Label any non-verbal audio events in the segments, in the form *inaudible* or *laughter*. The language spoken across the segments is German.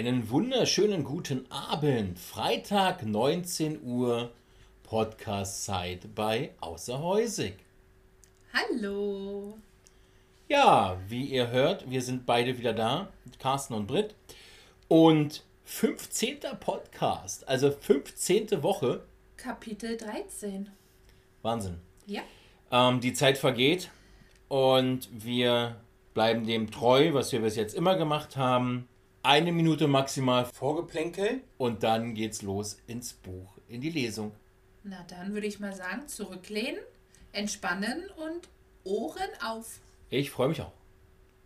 Einen wunderschönen guten Abend. Freitag 19 Uhr Podcast-Zeit bei Außerhäusig. Hallo. Ja, wie ihr hört, wir sind beide wieder da, Carsten und Britt. Und 15. Podcast, also 15. Woche. Kapitel 13. Wahnsinn. Ja. Ähm, die Zeit vergeht und wir bleiben dem treu, was wir bis jetzt immer gemacht haben. Eine Minute maximal Vorgeplänkel und dann geht's los ins Buch, in die Lesung. Na dann würde ich mal sagen, zurücklehnen, entspannen und Ohren auf. Ich freue mich auch.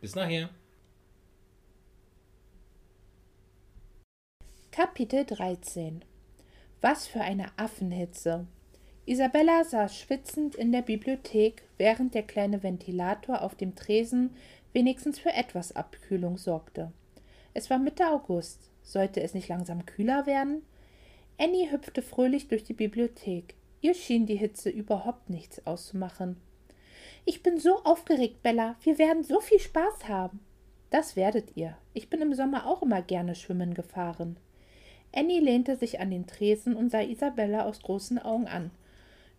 Bis nachher. Kapitel 13 Was für eine Affenhitze. Isabella saß schwitzend in der Bibliothek, während der kleine Ventilator auf dem Tresen wenigstens für etwas Abkühlung sorgte. Es war Mitte August. Sollte es nicht langsam kühler werden? Annie hüpfte fröhlich durch die Bibliothek. Ihr schien die Hitze überhaupt nichts auszumachen. Ich bin so aufgeregt, Bella. Wir werden so viel Spaß haben. Das werdet ihr. Ich bin im Sommer auch immer gerne schwimmen gefahren. Annie lehnte sich an den Tresen und sah Isabella aus großen Augen an.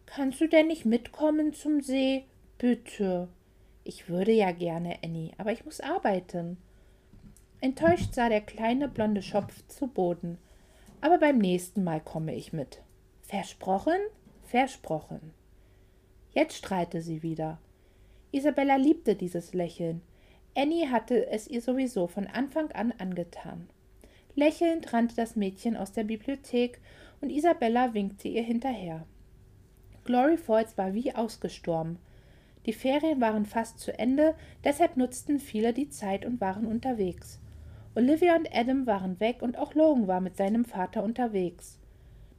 Kannst du denn nicht mitkommen zum See? Bitte. Ich würde ja gerne, Annie, aber ich muss arbeiten. Enttäuscht sah der kleine blonde Schopf zu Boden. Aber beim nächsten Mal komme ich mit. Versprochen? Versprochen. Jetzt strahlte sie wieder. Isabella liebte dieses Lächeln. Annie hatte es ihr sowieso von Anfang an angetan. Lächelnd rannte das Mädchen aus der Bibliothek und Isabella winkte ihr hinterher. Glory Falls war wie ausgestorben. Die Ferien waren fast zu Ende, deshalb nutzten viele die Zeit und waren unterwegs. Olivia und Adam waren weg und auch Logan war mit seinem Vater unterwegs.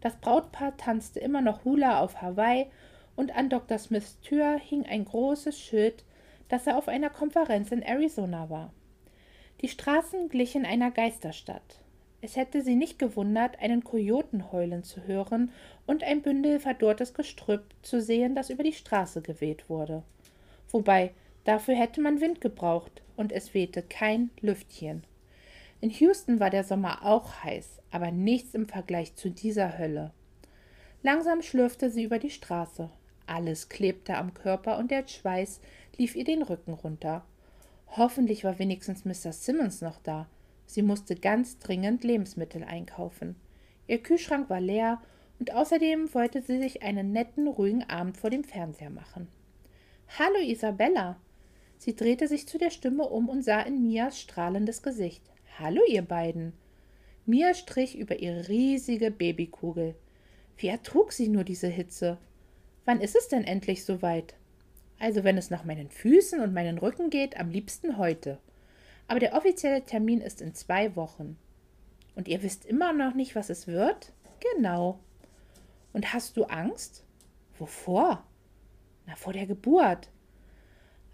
Das Brautpaar tanzte immer noch Hula auf Hawaii und an Dr. Smiths Tür hing ein großes Schild, dass er auf einer Konferenz in Arizona war. Die Straßen glichen einer Geisterstadt. Es hätte sie nicht gewundert, einen Kojoten heulen zu hören und ein Bündel verdorrtes Gestrüpp zu sehen, das über die Straße geweht wurde. Wobei, dafür hätte man Wind gebraucht, und es wehte kein Lüftchen. In Houston war der Sommer auch heiß, aber nichts im Vergleich zu dieser Hölle. Langsam schlürfte sie über die Straße. Alles klebte am Körper und der Schweiß lief ihr den Rücken runter. Hoffentlich war wenigstens Mr. Simmons noch da. Sie musste ganz dringend Lebensmittel einkaufen. Ihr Kühlschrank war leer und außerdem wollte sie sich einen netten, ruhigen Abend vor dem Fernseher machen. Hallo, Isabella! Sie drehte sich zu der Stimme um und sah in Mias strahlendes Gesicht. Hallo, ihr beiden. Mia strich über ihre riesige Babykugel. Wie ertrug sie nur diese Hitze? Wann ist es denn endlich soweit? Also, wenn es nach meinen Füßen und meinen Rücken geht, am liebsten heute. Aber der offizielle Termin ist in zwei Wochen. Und ihr wisst immer noch nicht, was es wird? Genau. Und hast du Angst? Wovor? Na, vor der Geburt.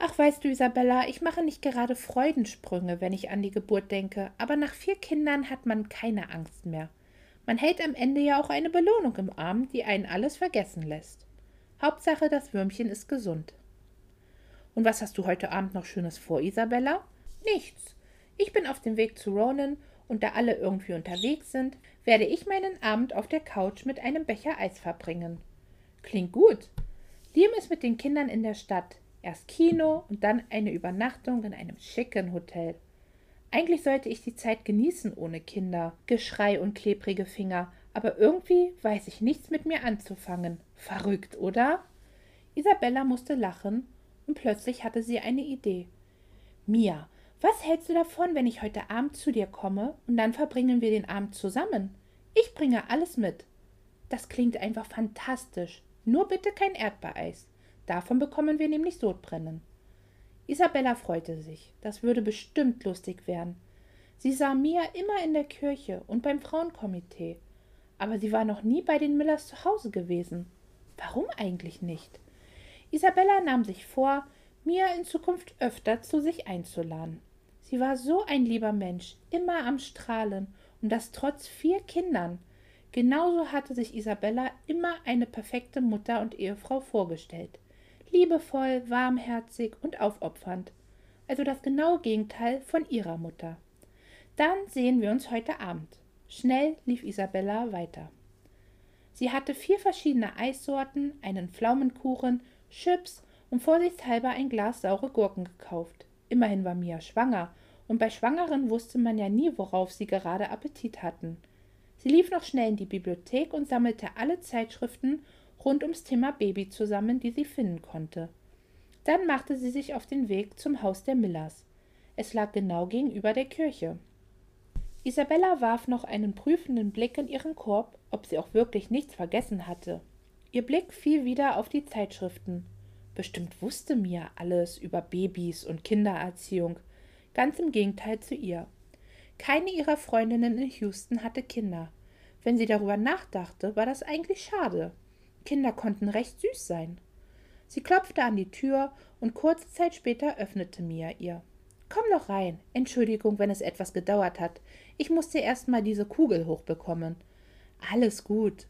Ach, weißt du, Isabella, ich mache nicht gerade Freudensprünge, wenn ich an die Geburt denke, aber nach vier Kindern hat man keine Angst mehr. Man hält am Ende ja auch eine Belohnung im Arm, die einen alles vergessen lässt. Hauptsache, das Würmchen ist gesund. Und was hast du heute Abend noch Schönes vor, Isabella? Nichts. Ich bin auf dem Weg zu Ronan und da alle irgendwie unterwegs sind, werde ich meinen Abend auf der Couch mit einem Becher Eis verbringen. Klingt gut. Liam ist mit den Kindern in der Stadt. Erst Kino und dann eine Übernachtung in einem schicken Hotel. Eigentlich sollte ich die Zeit genießen ohne Kinder, Geschrei und klebrige Finger, aber irgendwie weiß ich nichts mit mir anzufangen. Verrückt, oder? Isabella musste lachen und plötzlich hatte sie eine Idee. Mia, was hältst du davon, wenn ich heute Abend zu dir komme und dann verbringen wir den Abend zusammen? Ich bringe alles mit. Das klingt einfach fantastisch. Nur bitte kein Erdbeereis. Davon bekommen wir nämlich Sodbrennen. Isabella freute sich. Das würde bestimmt lustig werden. Sie sah Mia immer in der Kirche und beim Frauenkomitee. Aber sie war noch nie bei den Millers zu Hause gewesen. Warum eigentlich nicht? Isabella nahm sich vor, Mia in Zukunft öfter zu sich einzuladen. Sie war so ein lieber Mensch, immer am Strahlen, und das trotz vier Kindern. Genauso hatte sich Isabella immer eine perfekte Mutter und Ehefrau vorgestellt liebevoll, warmherzig und aufopfernd, also das genaue Gegenteil von ihrer Mutter. Dann sehen wir uns heute Abend. Schnell lief Isabella weiter. Sie hatte vier verschiedene Eissorten, einen Pflaumenkuchen, Chips und vorsichtshalber ein Glas saure Gurken gekauft. Immerhin war Mia schwanger, und bei Schwangeren wusste man ja nie, worauf sie gerade Appetit hatten. Sie lief noch schnell in die Bibliothek und sammelte alle Zeitschriften rund ums Thema Baby zusammen, die sie finden konnte. Dann machte sie sich auf den Weg zum Haus der Millers. Es lag genau gegenüber der Kirche. Isabella warf noch einen prüfenden Blick in ihren Korb, ob sie auch wirklich nichts vergessen hatte. Ihr Blick fiel wieder auf die Zeitschriften. Bestimmt wusste Mia alles über Babys und Kindererziehung. Ganz im Gegenteil zu ihr. Keine ihrer Freundinnen in Houston hatte Kinder. Wenn sie darüber nachdachte, war das eigentlich schade. Kinder konnten recht süß sein. Sie klopfte an die Tür und kurze Zeit später öffnete Mia ihr. Komm doch rein. Entschuldigung, wenn es etwas gedauert hat. Ich musste erst mal diese Kugel hochbekommen. Alles gut.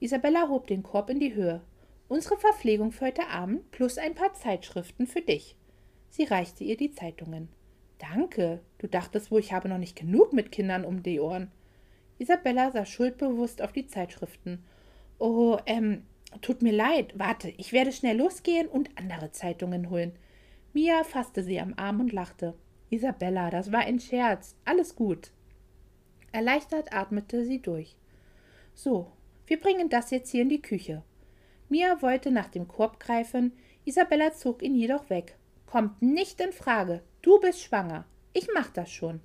Isabella hob den Korb in die Höhe. Unsere Verpflegung für heute Abend plus ein paar Zeitschriften für dich. Sie reichte ihr die Zeitungen. Danke. Du dachtest wohl, ich habe noch nicht genug mit Kindern um die Ohren. Isabella sah schuldbewusst auf die Zeitschriften. Oh, ähm, tut mir leid. Warte, ich werde schnell losgehen und andere Zeitungen holen. Mia fasste sie am Arm und lachte. Isabella, das war ein Scherz. Alles gut. Erleichtert atmete sie durch. So, wir bringen das jetzt hier in die Küche. Mia wollte nach dem Korb greifen, Isabella zog ihn jedoch weg. Kommt nicht in Frage. Du bist schwanger. Ich mach das schon.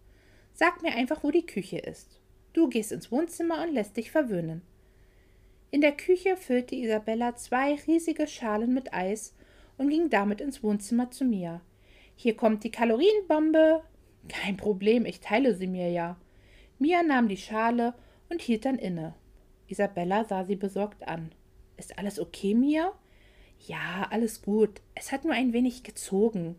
Sag mir einfach, wo die Küche ist. Du gehst ins Wohnzimmer und lässt dich verwöhnen. In der Küche füllte Isabella zwei riesige Schalen mit Eis und ging damit ins Wohnzimmer zu Mia. Hier kommt die Kalorienbombe. Kein Problem, ich teile sie mir ja. Mia nahm die Schale und hielt dann inne. Isabella sah sie besorgt an. Ist alles okay, Mia? Ja, alles gut. Es hat nur ein wenig gezogen.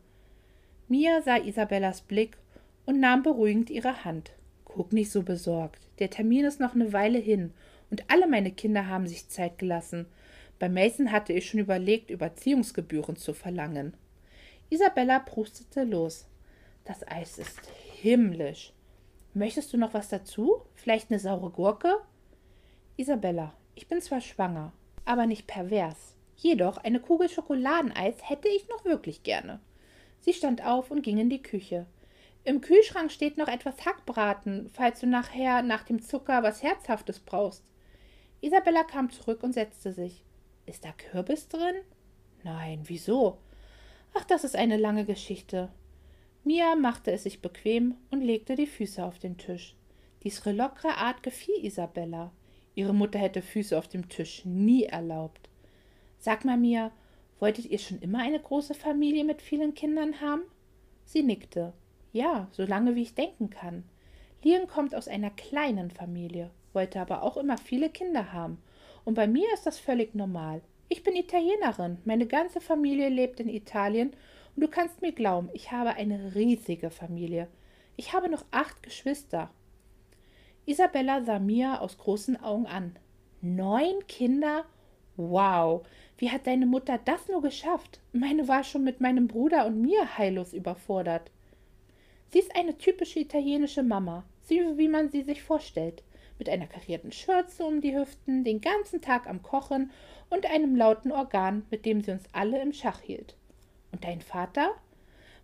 Mia sah Isabellas Blick und nahm beruhigend ihre Hand. Guck nicht so besorgt. Der Termin ist noch eine Weile hin und alle meine Kinder haben sich Zeit gelassen. Bei Mason hatte ich schon überlegt, Überziehungsgebühren zu verlangen. Isabella prustete los. Das Eis ist himmlisch. Möchtest du noch was dazu? Vielleicht eine saure Gurke? Isabella, ich bin zwar schwanger, aber nicht pervers. Jedoch eine Kugel Schokoladeneis hätte ich noch wirklich gerne. Sie stand auf und ging in die Küche. Im Kühlschrank steht noch etwas Hackbraten, falls du nachher nach dem Zucker was Herzhaftes brauchst. Isabella kam zurück und setzte sich. Ist da Kürbis drin? Nein, wieso? Ach, das ist eine lange Geschichte. Mia machte es sich bequem und legte die Füße auf den Tisch. Dies lockere Art gefiel Isabella. Ihre Mutter hätte Füße auf dem Tisch nie erlaubt. Sag mal, Mia, wolltet ihr schon immer eine große Familie mit vielen Kindern haben? Sie nickte. Ja, so lange wie ich denken kann. Lian kommt aus einer kleinen Familie, wollte aber auch immer viele Kinder haben und bei mir ist das völlig normal. Ich bin Italienerin, meine ganze Familie lebt in Italien und du kannst mir glauben, ich habe eine riesige Familie. Ich habe noch acht Geschwister. Isabella sah Mia aus großen Augen an. Neun Kinder? Wow, wie hat deine Mutter das nur geschafft? Meine war schon mit meinem Bruder und mir heillos überfordert. Sie ist eine typische italienische Mama, so wie man sie sich vorstellt mit einer karierten Schürze um die Hüften, den ganzen Tag am Kochen und einem lauten Organ, mit dem sie uns alle im Schach hielt. Und dein Vater?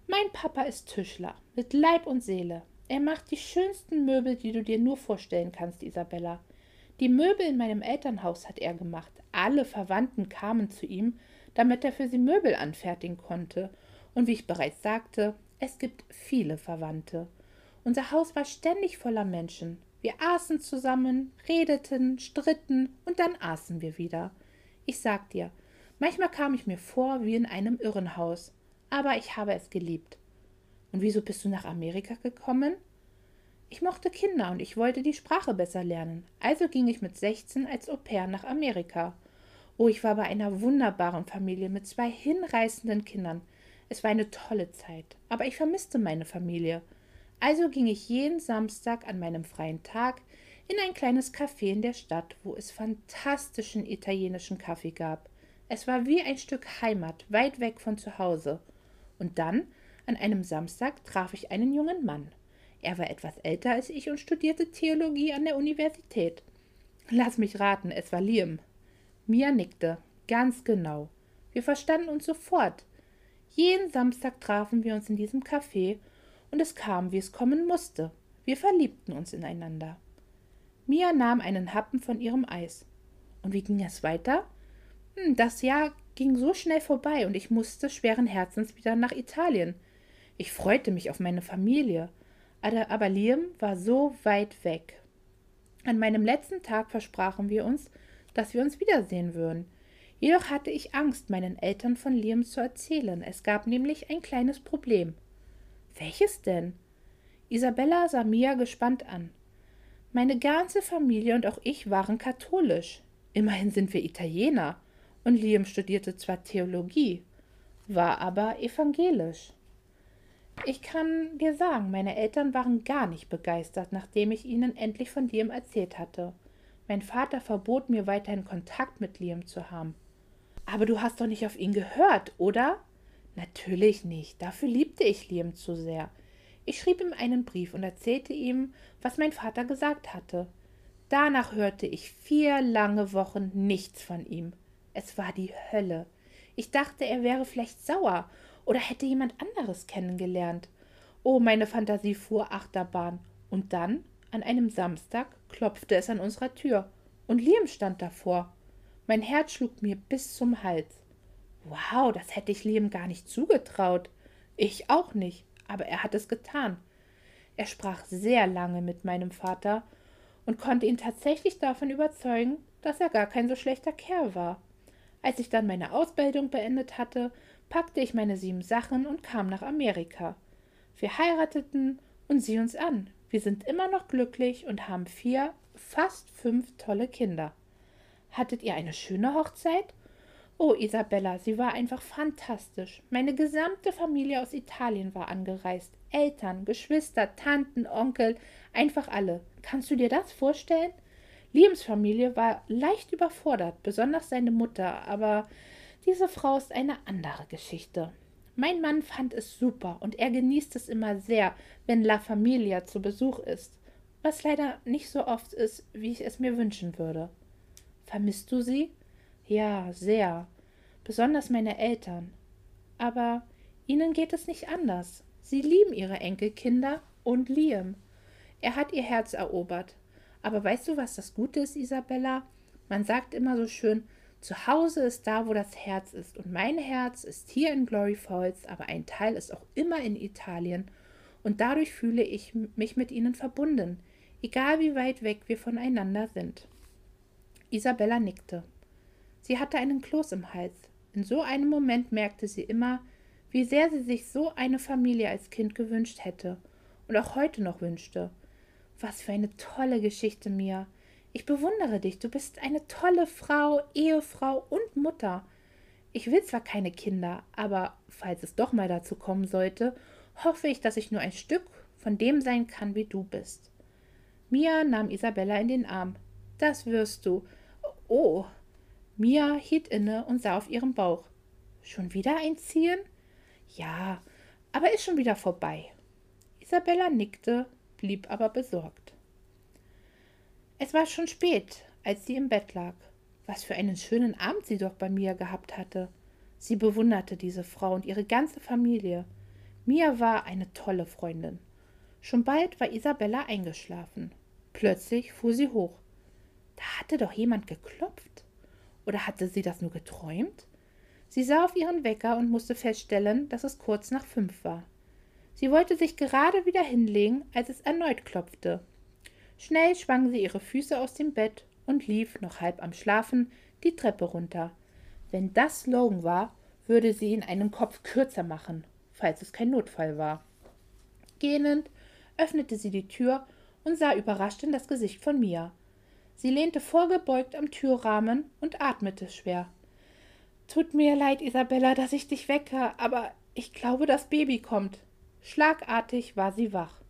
Mein Papa ist Tischler, mit Leib und Seele. Er macht die schönsten Möbel, die du dir nur vorstellen kannst, Isabella. Die Möbel in meinem Elternhaus hat er gemacht. Alle Verwandten kamen zu ihm, damit er für sie Möbel anfertigen konnte. Und wie ich bereits sagte, es gibt viele Verwandte. Unser Haus war ständig voller Menschen. Wir aßen zusammen, redeten, stritten und dann aßen wir wieder. Ich sag dir, manchmal kam ich mir vor wie in einem Irrenhaus, aber ich habe es geliebt. Und wieso bist du nach Amerika gekommen? Ich mochte Kinder und ich wollte die Sprache besser lernen. Also ging ich mit 16 als Au pair nach Amerika. Oh, ich war bei einer wunderbaren Familie mit zwei hinreißenden Kindern. Es war eine tolle Zeit, aber ich vermisste meine Familie. Also ging ich jeden Samstag an meinem freien Tag in ein kleines Café in der Stadt, wo es fantastischen italienischen Kaffee gab. Es war wie ein Stück Heimat, weit weg von zu Hause. Und dann, an einem Samstag, traf ich einen jungen Mann. Er war etwas älter als ich und studierte Theologie an der Universität. Lass mich raten, es war Liam. Mia nickte. Ganz genau. Wir verstanden uns sofort. Jeden Samstag trafen wir uns in diesem Café und es kam, wie es kommen musste. Wir verliebten uns ineinander. Mia nahm einen Happen von ihrem Eis. Und wie ging es weiter? Hm, das Jahr ging so schnell vorbei und ich musste schweren Herzens wieder nach Italien. Ich freute mich auf meine Familie, aber Liam war so weit weg. An meinem letzten Tag versprachen wir uns, dass wir uns wiedersehen würden. Jedoch hatte ich Angst, meinen Eltern von Liam zu erzählen. Es gab nämlich ein kleines Problem. Welches denn? Isabella sah Mia gespannt an. Meine ganze Familie und auch ich waren katholisch. Immerhin sind wir Italiener. Und Liam studierte zwar Theologie, war aber evangelisch. Ich kann dir sagen, meine Eltern waren gar nicht begeistert, nachdem ich ihnen endlich von Liam erzählt hatte. Mein Vater verbot mir weiterhin Kontakt mit Liam zu haben. Aber du hast doch nicht auf ihn gehört, oder? Natürlich nicht. Dafür liebte ich Liam zu sehr. Ich schrieb ihm einen Brief und erzählte ihm, was mein Vater gesagt hatte. Danach hörte ich vier lange Wochen nichts von ihm. Es war die Hölle. Ich dachte, er wäre vielleicht sauer oder hätte jemand anderes kennengelernt. Oh, meine Fantasie fuhr Achterbahn. Und dann, an einem Samstag, klopfte es an unserer Tür. Und Liam stand davor. Mein Herz schlug mir bis zum Hals. Wow, das hätte ich Liam gar nicht zugetraut. Ich auch nicht, aber er hat es getan. Er sprach sehr lange mit meinem Vater und konnte ihn tatsächlich davon überzeugen, dass er gar kein so schlechter Kerl war. Als ich dann meine Ausbildung beendet hatte, packte ich meine sieben Sachen und kam nach Amerika. Wir heirateten und sieh uns an. Wir sind immer noch glücklich und haben vier, fast fünf tolle Kinder. Hattet ihr eine schöne Hochzeit? Oh, Isabella, sie war einfach fantastisch. Meine gesamte Familie aus Italien war angereist. Eltern, Geschwister, Tanten, Onkel, einfach alle. Kannst du dir das vorstellen? Liams Familie war leicht überfordert, besonders seine Mutter, aber diese Frau ist eine andere Geschichte. Mein Mann fand es super und er genießt es immer sehr, wenn La Familia zu Besuch ist, was leider nicht so oft ist, wie ich es mir wünschen würde. Vermisst du sie? Ja, sehr. Besonders meine Eltern. Aber ihnen geht es nicht anders. Sie lieben ihre Enkelkinder und Liam. Er hat ihr Herz erobert. Aber weißt du, was das Gute ist, Isabella? Man sagt immer so schön, zu Hause ist da, wo das Herz ist. Und mein Herz ist hier in Glory Falls, aber ein Teil ist auch immer in Italien. Und dadurch fühle ich mich mit ihnen verbunden, egal wie weit weg wir voneinander sind. Isabella nickte. Sie hatte einen Kloß im Hals. In so einem Moment merkte sie immer, wie sehr sie sich so eine Familie als Kind gewünscht hätte und auch heute noch wünschte. Was für eine tolle Geschichte, Mia. Ich bewundere dich, du bist eine tolle Frau, Ehefrau und Mutter. Ich will zwar keine Kinder, aber falls es doch mal dazu kommen sollte, hoffe ich, dass ich nur ein Stück von dem sein kann, wie du bist. Mia nahm Isabella in den Arm. Das wirst du. Oh. Mia hielt inne und sah auf ihren Bauch. Schon wieder einziehen? Ja, aber ist schon wieder vorbei. Isabella nickte, blieb aber besorgt. Es war schon spät, als sie im Bett lag. Was für einen schönen Abend sie doch bei Mia gehabt hatte. Sie bewunderte diese Frau und ihre ganze Familie. Mia war eine tolle Freundin. Schon bald war Isabella eingeschlafen. Plötzlich fuhr sie hoch. Da hatte doch jemand geklopft. Oder hatte sie das nur geträumt? Sie sah auf ihren Wecker und musste feststellen, dass es kurz nach fünf war. Sie wollte sich gerade wieder hinlegen, als es erneut klopfte. Schnell schwang sie ihre Füße aus dem Bett und lief, noch halb am Schlafen, die Treppe runter. Wenn das Logan war, würde sie ihn einen Kopf kürzer machen, falls es kein Notfall war. Gähnend öffnete sie die Tür und sah überrascht in das Gesicht von Mia. Sie lehnte vorgebeugt am Türrahmen und atmete schwer. Tut mir leid, Isabella, dass ich dich wecke, aber ich glaube, das Baby kommt. Schlagartig war sie wach.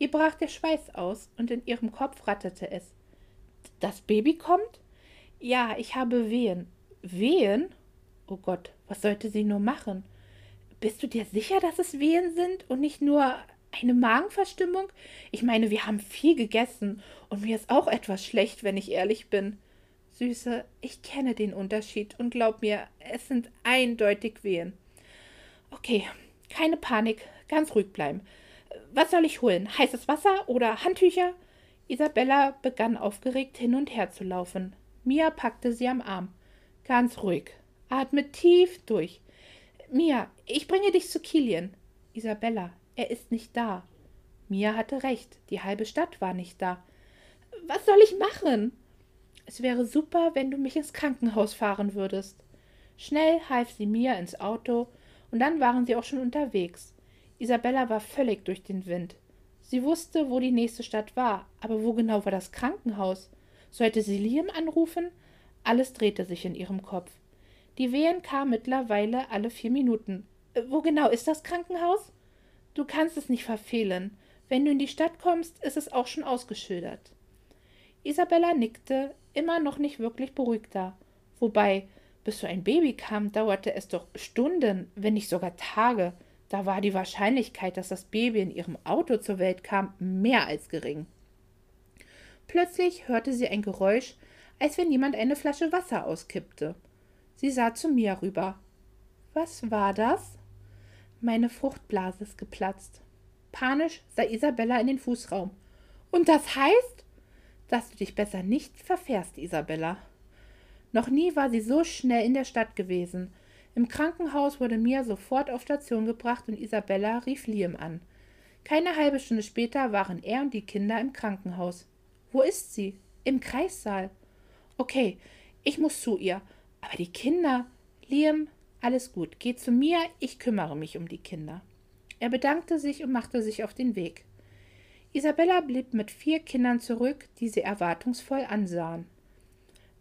Ihr brach der Schweiß aus und in ihrem Kopf ratterte es. Das Baby kommt? Ja, ich habe Wehen. Wehen? Oh Gott, was sollte sie nur machen? Bist du dir sicher, dass es Wehen sind und nicht nur Eine Magenverstimmung? Ich meine, wir haben viel gegessen und mir ist auch etwas schlecht, wenn ich ehrlich bin. Süße, ich kenne den Unterschied und glaub mir, es sind eindeutig Wehen. Okay, keine Panik, ganz ruhig bleiben. Was soll ich holen? Heißes Wasser oder Handtücher? Isabella begann aufgeregt hin und her zu laufen. Mia packte sie am Arm. Ganz ruhig. Atme tief durch. Mia, ich bringe dich zu Kilian. Isabella, er ist nicht da. Mia hatte recht, die halbe Stadt war nicht da. Was soll ich machen? Es wäre super, wenn du mich ins Krankenhaus fahren würdest. Schnell half sie Mia ins Auto, und dann waren sie auch schon unterwegs. Isabella war völlig durch den Wind. Sie wusste, wo die nächste Stadt war, aber wo genau war das Krankenhaus? Sollte sie Liam anrufen? Alles drehte sich in ihrem Kopf. Die Wehen kamen mittlerweile alle vier Minuten. Äh, wo genau ist das Krankenhaus? Du kannst es nicht verfehlen. Wenn du in die Stadt kommst, ist es auch schon ausgeschildert. Isabella nickte, immer noch nicht wirklich beruhigter. Wobei, bis so ein Baby kam, dauerte es doch Stunden, wenn nicht sogar Tage. Da war die Wahrscheinlichkeit, dass das Baby in ihrem Auto zur Welt kam, mehr als gering. Plötzlich hörte sie ein Geräusch, als wenn jemand eine Flasche Wasser auskippte. Sie sah zu mir rüber. Was war das? Meine Fruchtblase ist geplatzt. Panisch sah Isabella in den Fußraum. Und das heißt, dass du dich besser nicht verfährst, Isabella. Noch nie war sie so schnell in der Stadt gewesen. Im Krankenhaus wurde Mia sofort auf Station gebracht und Isabella rief Liam an. Keine halbe Stunde später waren er und die Kinder im Krankenhaus. Wo ist sie? Im Kreissaal. Okay, ich muss zu ihr. Aber die Kinder. Liam, alles gut. Geh zu mir, ich kümmere mich um die Kinder. Er bedankte sich und machte sich auf den Weg. Isabella blieb mit vier Kindern zurück, die sie erwartungsvoll ansahen.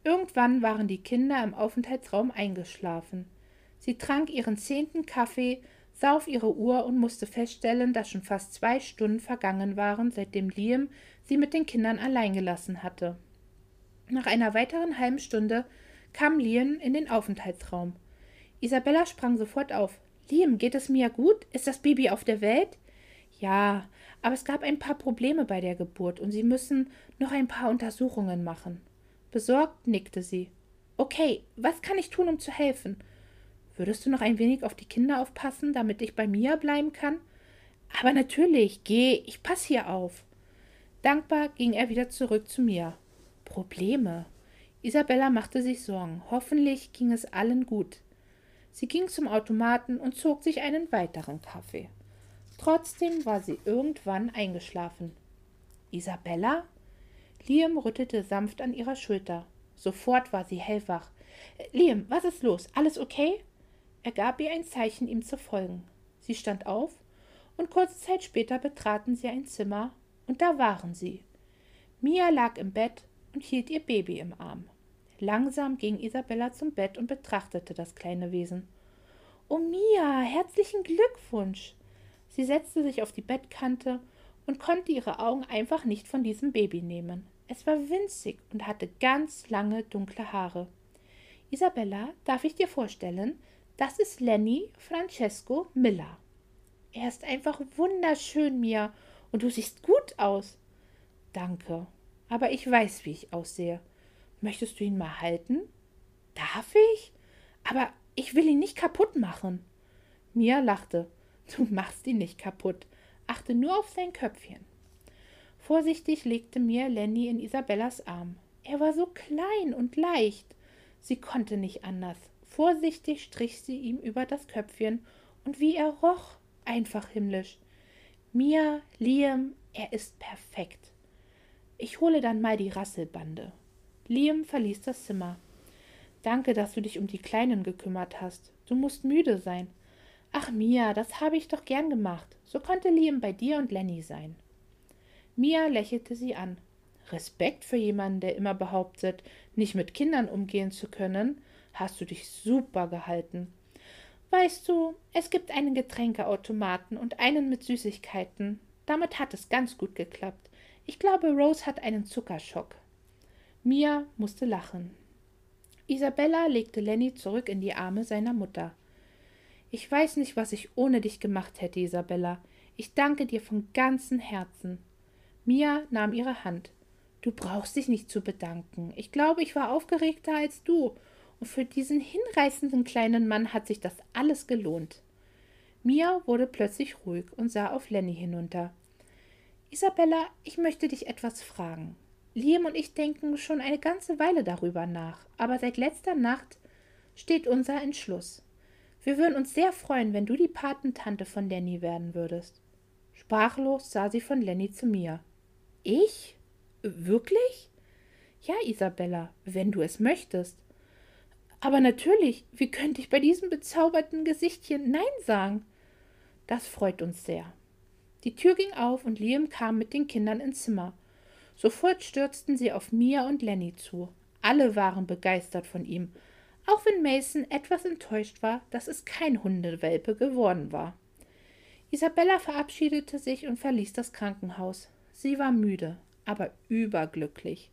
Irgendwann waren die Kinder im Aufenthaltsraum eingeschlafen. Sie trank ihren zehnten Kaffee, sah auf ihre Uhr und musste feststellen, dass schon fast zwei Stunden vergangen waren, seitdem Liam sie mit den Kindern allein gelassen hatte. Nach einer weiteren halben Stunde kam Liam in den Aufenthaltsraum. Isabella sprang sofort auf. Liam, geht es mir gut? Ist das Baby auf der Welt? Ja, aber es gab ein paar Probleme bei der Geburt und Sie müssen noch ein paar Untersuchungen machen. Besorgt nickte sie. Okay, was kann ich tun, um zu helfen? Würdest du noch ein wenig auf die Kinder aufpassen, damit ich bei Mia bleiben kann? Aber natürlich, geh, ich pass hier auf. Dankbar ging er wieder zurück zu mir. Probleme. Isabella machte sich Sorgen. Hoffentlich ging es allen gut. Sie ging zum Automaten und zog sich einen weiteren Kaffee. Trotzdem war sie irgendwann eingeschlafen. Isabella? Liam rüttelte sanft an ihrer Schulter. Sofort war sie hellwach. Liam, was ist los? Alles okay? Er gab ihr ein Zeichen, ihm zu folgen. Sie stand auf, und kurze Zeit später betraten sie ein Zimmer, und da waren sie. Mia lag im Bett und hielt ihr Baby im Arm. Langsam ging Isabella zum Bett und betrachtete das kleine Wesen. Oh Mia, herzlichen Glückwunsch. Sie setzte sich auf die Bettkante und konnte ihre Augen einfach nicht von diesem Baby nehmen. Es war winzig und hatte ganz lange dunkle Haare. Isabella, darf ich dir vorstellen, das ist Lenny Francesco Miller. Er ist einfach wunderschön, Mia, und du siehst gut aus. Danke, aber ich weiß, wie ich aussehe. Möchtest du ihn mal halten? Darf ich? Aber ich will ihn nicht kaputt machen. Mia lachte. Du *laughs* machst ihn nicht kaputt. Achte nur auf sein Köpfchen. Vorsichtig legte Mia Lenny in Isabellas Arm. Er war so klein und leicht. Sie konnte nicht anders. Vorsichtig strich sie ihm über das Köpfchen, und wie er roch, einfach himmlisch. Mia, Liam, er ist perfekt. Ich hole dann mal die Rasselbande. Liam verließ das Zimmer. Danke, dass du dich um die Kleinen gekümmert hast. Du musst müde sein. Ach Mia, das habe ich doch gern gemacht. So konnte Liam bei dir und Lenny sein. Mia lächelte sie an. Respekt für jemanden, der immer behauptet, nicht mit Kindern umgehen zu können, hast du dich super gehalten. Weißt du, es gibt einen Getränkeautomaten und einen mit Süßigkeiten. Damit hat es ganz gut geklappt. Ich glaube, Rose hat einen Zuckerschock. Mia musste lachen. Isabella legte Lenny zurück in die Arme seiner Mutter. Ich weiß nicht, was ich ohne dich gemacht hätte, Isabella. Ich danke dir von ganzem Herzen. Mia nahm ihre Hand. Du brauchst dich nicht zu bedanken. Ich glaube, ich war aufgeregter als du. Und für diesen hinreißenden kleinen Mann hat sich das alles gelohnt. Mia wurde plötzlich ruhig und sah auf Lenny hinunter. Isabella, ich möchte dich etwas fragen. Liam und ich denken schon eine ganze Weile darüber nach, aber seit letzter Nacht steht unser Entschluss. Wir würden uns sehr freuen, wenn du die Patentante von Lenny werden würdest. Sprachlos sah sie von Lenny zu mir. Ich? Wirklich? Ja, Isabella, wenn du es möchtest. Aber natürlich, wie könnte ich bei diesem bezauberten Gesichtchen Nein sagen? Das freut uns sehr. Die Tür ging auf und Liam kam mit den Kindern ins Zimmer. Sofort stürzten sie auf Mia und Lenny zu. Alle waren begeistert von ihm, auch wenn Mason etwas enttäuscht war, dass es kein Hundewelpe geworden war. Isabella verabschiedete sich und verließ das Krankenhaus. Sie war müde, aber überglücklich.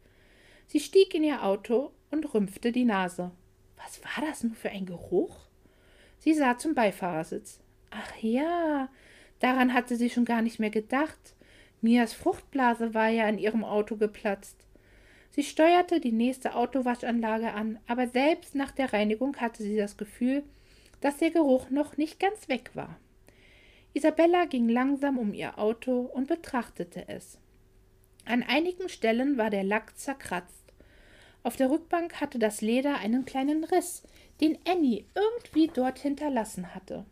Sie stieg in ihr Auto und rümpfte die Nase. Was war das nur für ein Geruch? Sie sah zum Beifahrersitz. Ach ja, daran hatte sie schon gar nicht mehr gedacht. Mias Fruchtblase war ja in ihrem Auto geplatzt. Sie steuerte die nächste Autowaschanlage an, aber selbst nach der Reinigung hatte sie das Gefühl, dass der Geruch noch nicht ganz weg war. Isabella ging langsam um ihr Auto und betrachtete es. An einigen Stellen war der Lack zerkratzt. Auf der Rückbank hatte das Leder einen kleinen Riss, den Annie irgendwie dort hinterlassen hatte.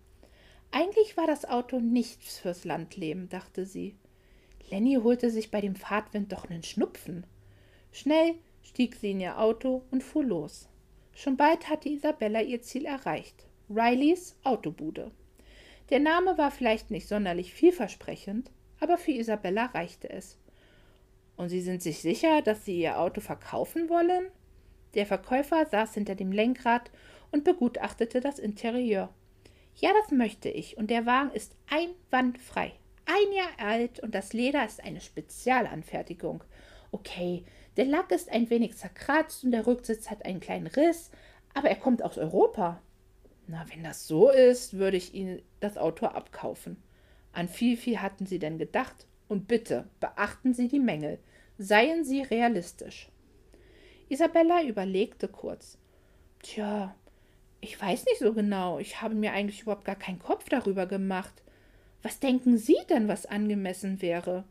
Eigentlich war das Auto nichts fürs Landleben, dachte sie. Lenny holte sich bei dem Fahrtwind doch einen Schnupfen. Schnell stieg sie in ihr Auto und fuhr los. Schon bald hatte Isabella ihr Ziel erreicht. Rileys Autobude. Der Name war vielleicht nicht sonderlich vielversprechend, aber für Isabella reichte es. Und Sie sind sich sicher, dass Sie Ihr Auto verkaufen wollen? Der Verkäufer saß hinter dem Lenkrad und begutachtete das Interieur. Ja, das möchte ich, und der Wagen ist einwandfrei. Ein Jahr alt und das Leder ist eine Spezialanfertigung. Okay, der Lack ist ein wenig zerkratzt und der Rücksitz hat einen kleinen Riss, aber er kommt aus Europa. Na, wenn das so ist, würde ich Ihnen das Auto abkaufen. An viel, viel hatten Sie denn gedacht? Und bitte beachten Sie die Mängel. Seien Sie realistisch. Isabella überlegte kurz. Tja, ich weiß nicht so genau. Ich habe mir eigentlich überhaupt gar keinen Kopf darüber gemacht. Was denken Sie denn, was angemessen wäre?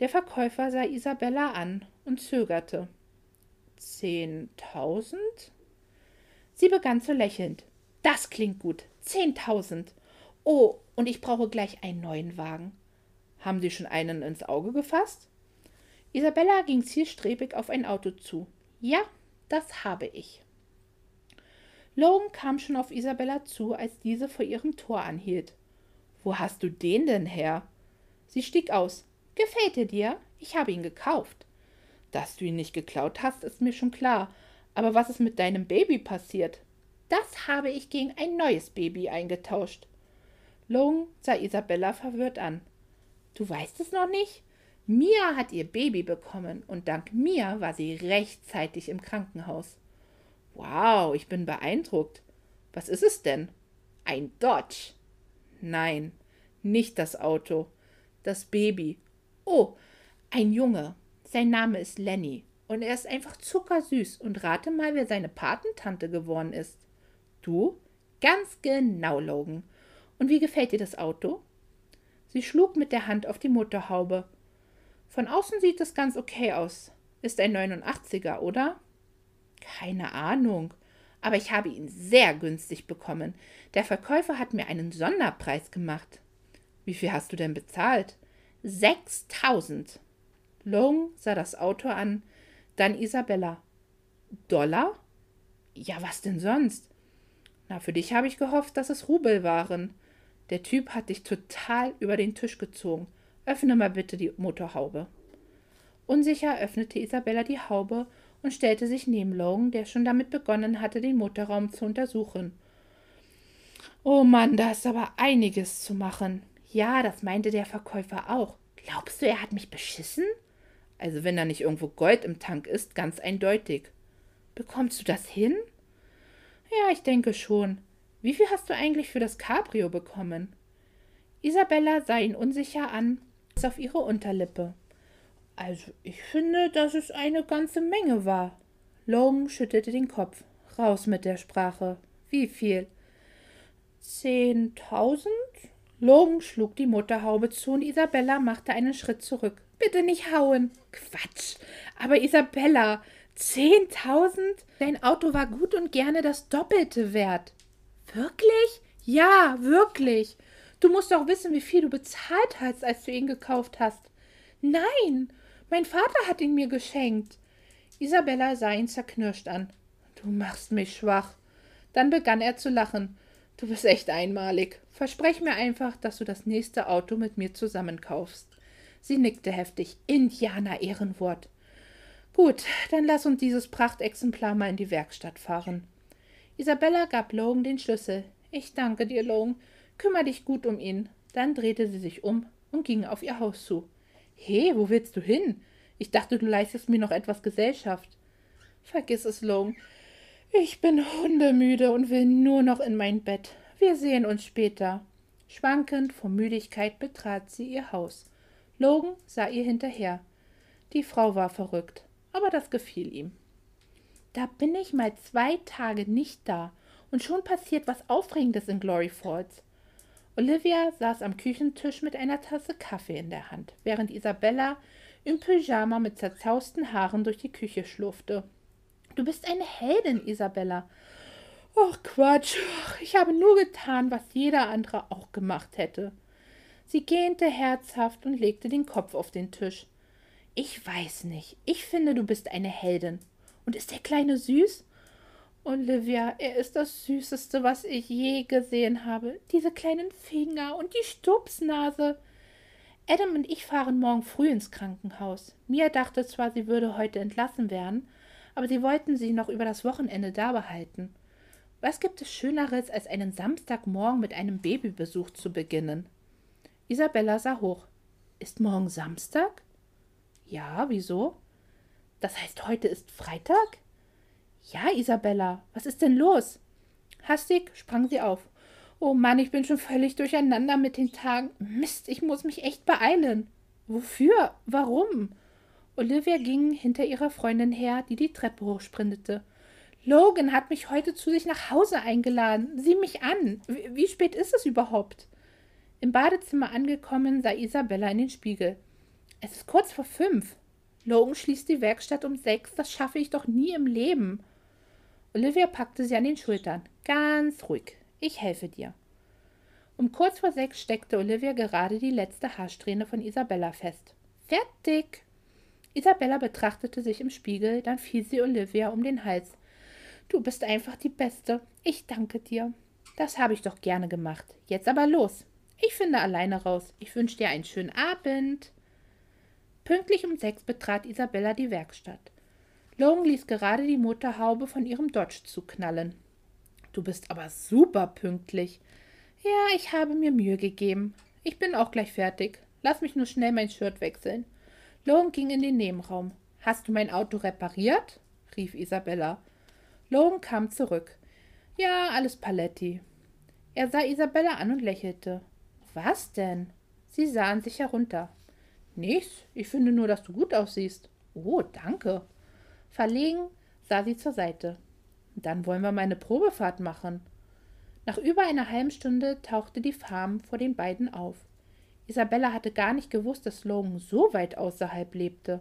Der Verkäufer sah Isabella an und zögerte. Zehntausend? Sie begann zu lächeln. Das klingt gut. Zehntausend. Oh, und ich brauche gleich einen neuen Wagen. Haben Sie schon einen ins Auge gefasst? Isabella ging zielstrebig auf ein Auto zu. Ja, das habe ich. Logan kam schon auf Isabella zu, als diese vor ihrem Tor anhielt. Wo hast du den denn her? Sie stieg aus. Gefällt er dir? Ich habe ihn gekauft. Dass du ihn nicht geklaut hast, ist mir schon klar. Aber was ist mit deinem Baby passiert? Das habe ich gegen ein neues Baby eingetauscht. Logan sah Isabella verwirrt an. Du weißt es noch nicht? Mia hat ihr Baby bekommen und dank mir war sie rechtzeitig im Krankenhaus. Wow, ich bin beeindruckt. Was ist es denn? Ein Dodge. Nein, nicht das Auto. Das Baby. Oh, ein Junge. Sein Name ist Lenny. Und er ist einfach zuckersüß. Und rate mal, wer seine Patentante geworden ist. Du? Ganz genau, Logan. Und wie gefällt dir das Auto? Sie schlug mit der Hand auf die Motorhaube. Von außen sieht es ganz okay aus. Ist ein 89er, oder? Keine Ahnung. Aber ich habe ihn sehr günstig bekommen. Der Verkäufer hat mir einen Sonderpreis gemacht. Wie viel hast du denn bezahlt? Sechstausend. Long sah das Auto an, dann Isabella. Dollar? Ja, was denn sonst? Na, für dich habe ich gehofft, dass es Rubel waren. Der Typ hat dich total über den Tisch gezogen. Öffne mal bitte die Motorhaube. Unsicher öffnete Isabella die Haube und stellte sich neben Logan, der schon damit begonnen hatte, den Motorraum zu untersuchen. Oh Mann, da ist aber einiges zu machen. Ja, das meinte der Verkäufer auch. Glaubst du, er hat mich beschissen? Also wenn da nicht irgendwo Gold im Tank ist, ganz eindeutig. Bekommst du das hin? Ja, ich denke schon. Wie viel hast du eigentlich für das Cabrio bekommen? Isabella sah ihn unsicher an, bis auf ihre Unterlippe. Also, ich finde, dass es eine ganze Menge war. Logan schüttelte den Kopf. Raus mit der Sprache. Wie viel? Zehntausend? Logan schlug die Mutterhaube zu und Isabella machte einen Schritt zurück. Bitte nicht hauen. Quatsch. Aber Isabella, zehntausend? Dein Auto war gut und gerne das Doppelte wert. Wirklich? Ja, wirklich. Du musst doch wissen, wie viel du bezahlt hast, als du ihn gekauft hast. Nein, mein Vater hat ihn mir geschenkt. Isabella sah ihn zerknirscht an. Du machst mich schwach. Dann begann er zu lachen. Du bist echt einmalig. Versprech mir einfach, dass du das nächste Auto mit mir zusammenkaufst. Sie nickte heftig. Indianer Ehrenwort. Gut, dann lass uns dieses Prachtexemplar mal in die Werkstatt fahren. Isabella gab Logan den Schlüssel. Ich danke dir, Logan. Kümmer dich gut um ihn. Dann drehte sie sich um und ging auf ihr Haus zu. He, wo willst du hin? Ich dachte, du leistest mir noch etwas Gesellschaft. Vergiss es, Logan. Ich bin hundemüde und will nur noch in mein Bett. Wir sehen uns später. Schwankend vor Müdigkeit betrat sie ihr Haus. Logan sah ihr hinterher. Die Frau war verrückt, aber das gefiel ihm. Da bin ich mal zwei Tage nicht da und schon passiert was Aufregendes in Glory Falls. Olivia saß am Küchentisch mit einer Tasse Kaffee in der Hand, während Isabella im Pyjama mit zerzausten Haaren durch die Küche schlurfte. Du bist eine Heldin, Isabella. Ach Quatsch, ich habe nur getan, was jeder andere auch gemacht hätte. Sie gähnte herzhaft und legte den Kopf auf den Tisch. Ich weiß nicht. Ich finde, du bist eine Heldin. Und ist der Kleine süß? Olivia, er ist das Süßeste, was ich je gesehen habe. Diese kleinen Finger und die Stupsnase. Adam und ich fahren morgen früh ins Krankenhaus. Mia dachte zwar, sie würde heute entlassen werden, aber sie wollten sie noch über das Wochenende da behalten. Was gibt es Schöneres, als einen Samstagmorgen mit einem Babybesuch zu beginnen? Isabella sah hoch. Ist morgen Samstag? Ja, wieso? Das heißt, heute ist Freitag? Ja, Isabella, was ist denn los? Hastig sprang sie auf. Oh Mann, ich bin schon völlig durcheinander mit den Tagen. Mist, ich muss mich echt beeilen. Wofür? Warum? Olivia ging hinter ihrer Freundin her, die die Treppe hochsprintete. Logan hat mich heute zu sich nach Hause eingeladen. Sieh mich an. Wie, wie spät ist es überhaupt? Im Badezimmer angekommen, sah Isabella in den Spiegel. Es ist kurz vor fünf. Logan schließt die Werkstatt um sechs. Das schaffe ich doch nie im Leben. Olivia packte sie an den Schultern. Ganz ruhig. Ich helfe dir. Um kurz vor sechs steckte Olivia gerade die letzte Haarsträhne von Isabella fest. Fertig! Isabella betrachtete sich im Spiegel, dann fiel sie Olivia um den Hals. Du bist einfach die Beste. Ich danke dir. Das habe ich doch gerne gemacht. Jetzt aber los. Ich finde alleine raus. Ich wünsche dir einen schönen Abend. Pünktlich um sechs betrat Isabella die Werkstatt. Logan ließ gerade die Motorhaube von ihrem Dodge zuknallen. Du bist aber super pünktlich. Ja, ich habe mir Mühe gegeben. Ich bin auch gleich fertig. Lass mich nur schnell mein Shirt wechseln. Logan ging in den Nebenraum. Hast du mein Auto repariert? rief Isabella. Logan kam zurück. Ja, alles Paletti. Er sah Isabella an und lächelte. Was denn? Sie sahen sich herunter. Nichts. Ich finde nur, dass du gut aussiehst. Oh, danke. Verlegen sah sie zur Seite. Dann wollen wir mal eine Probefahrt machen. Nach über einer halben Stunde tauchte die Farm vor den beiden auf. Isabella hatte gar nicht gewusst, dass Logan so weit außerhalb lebte.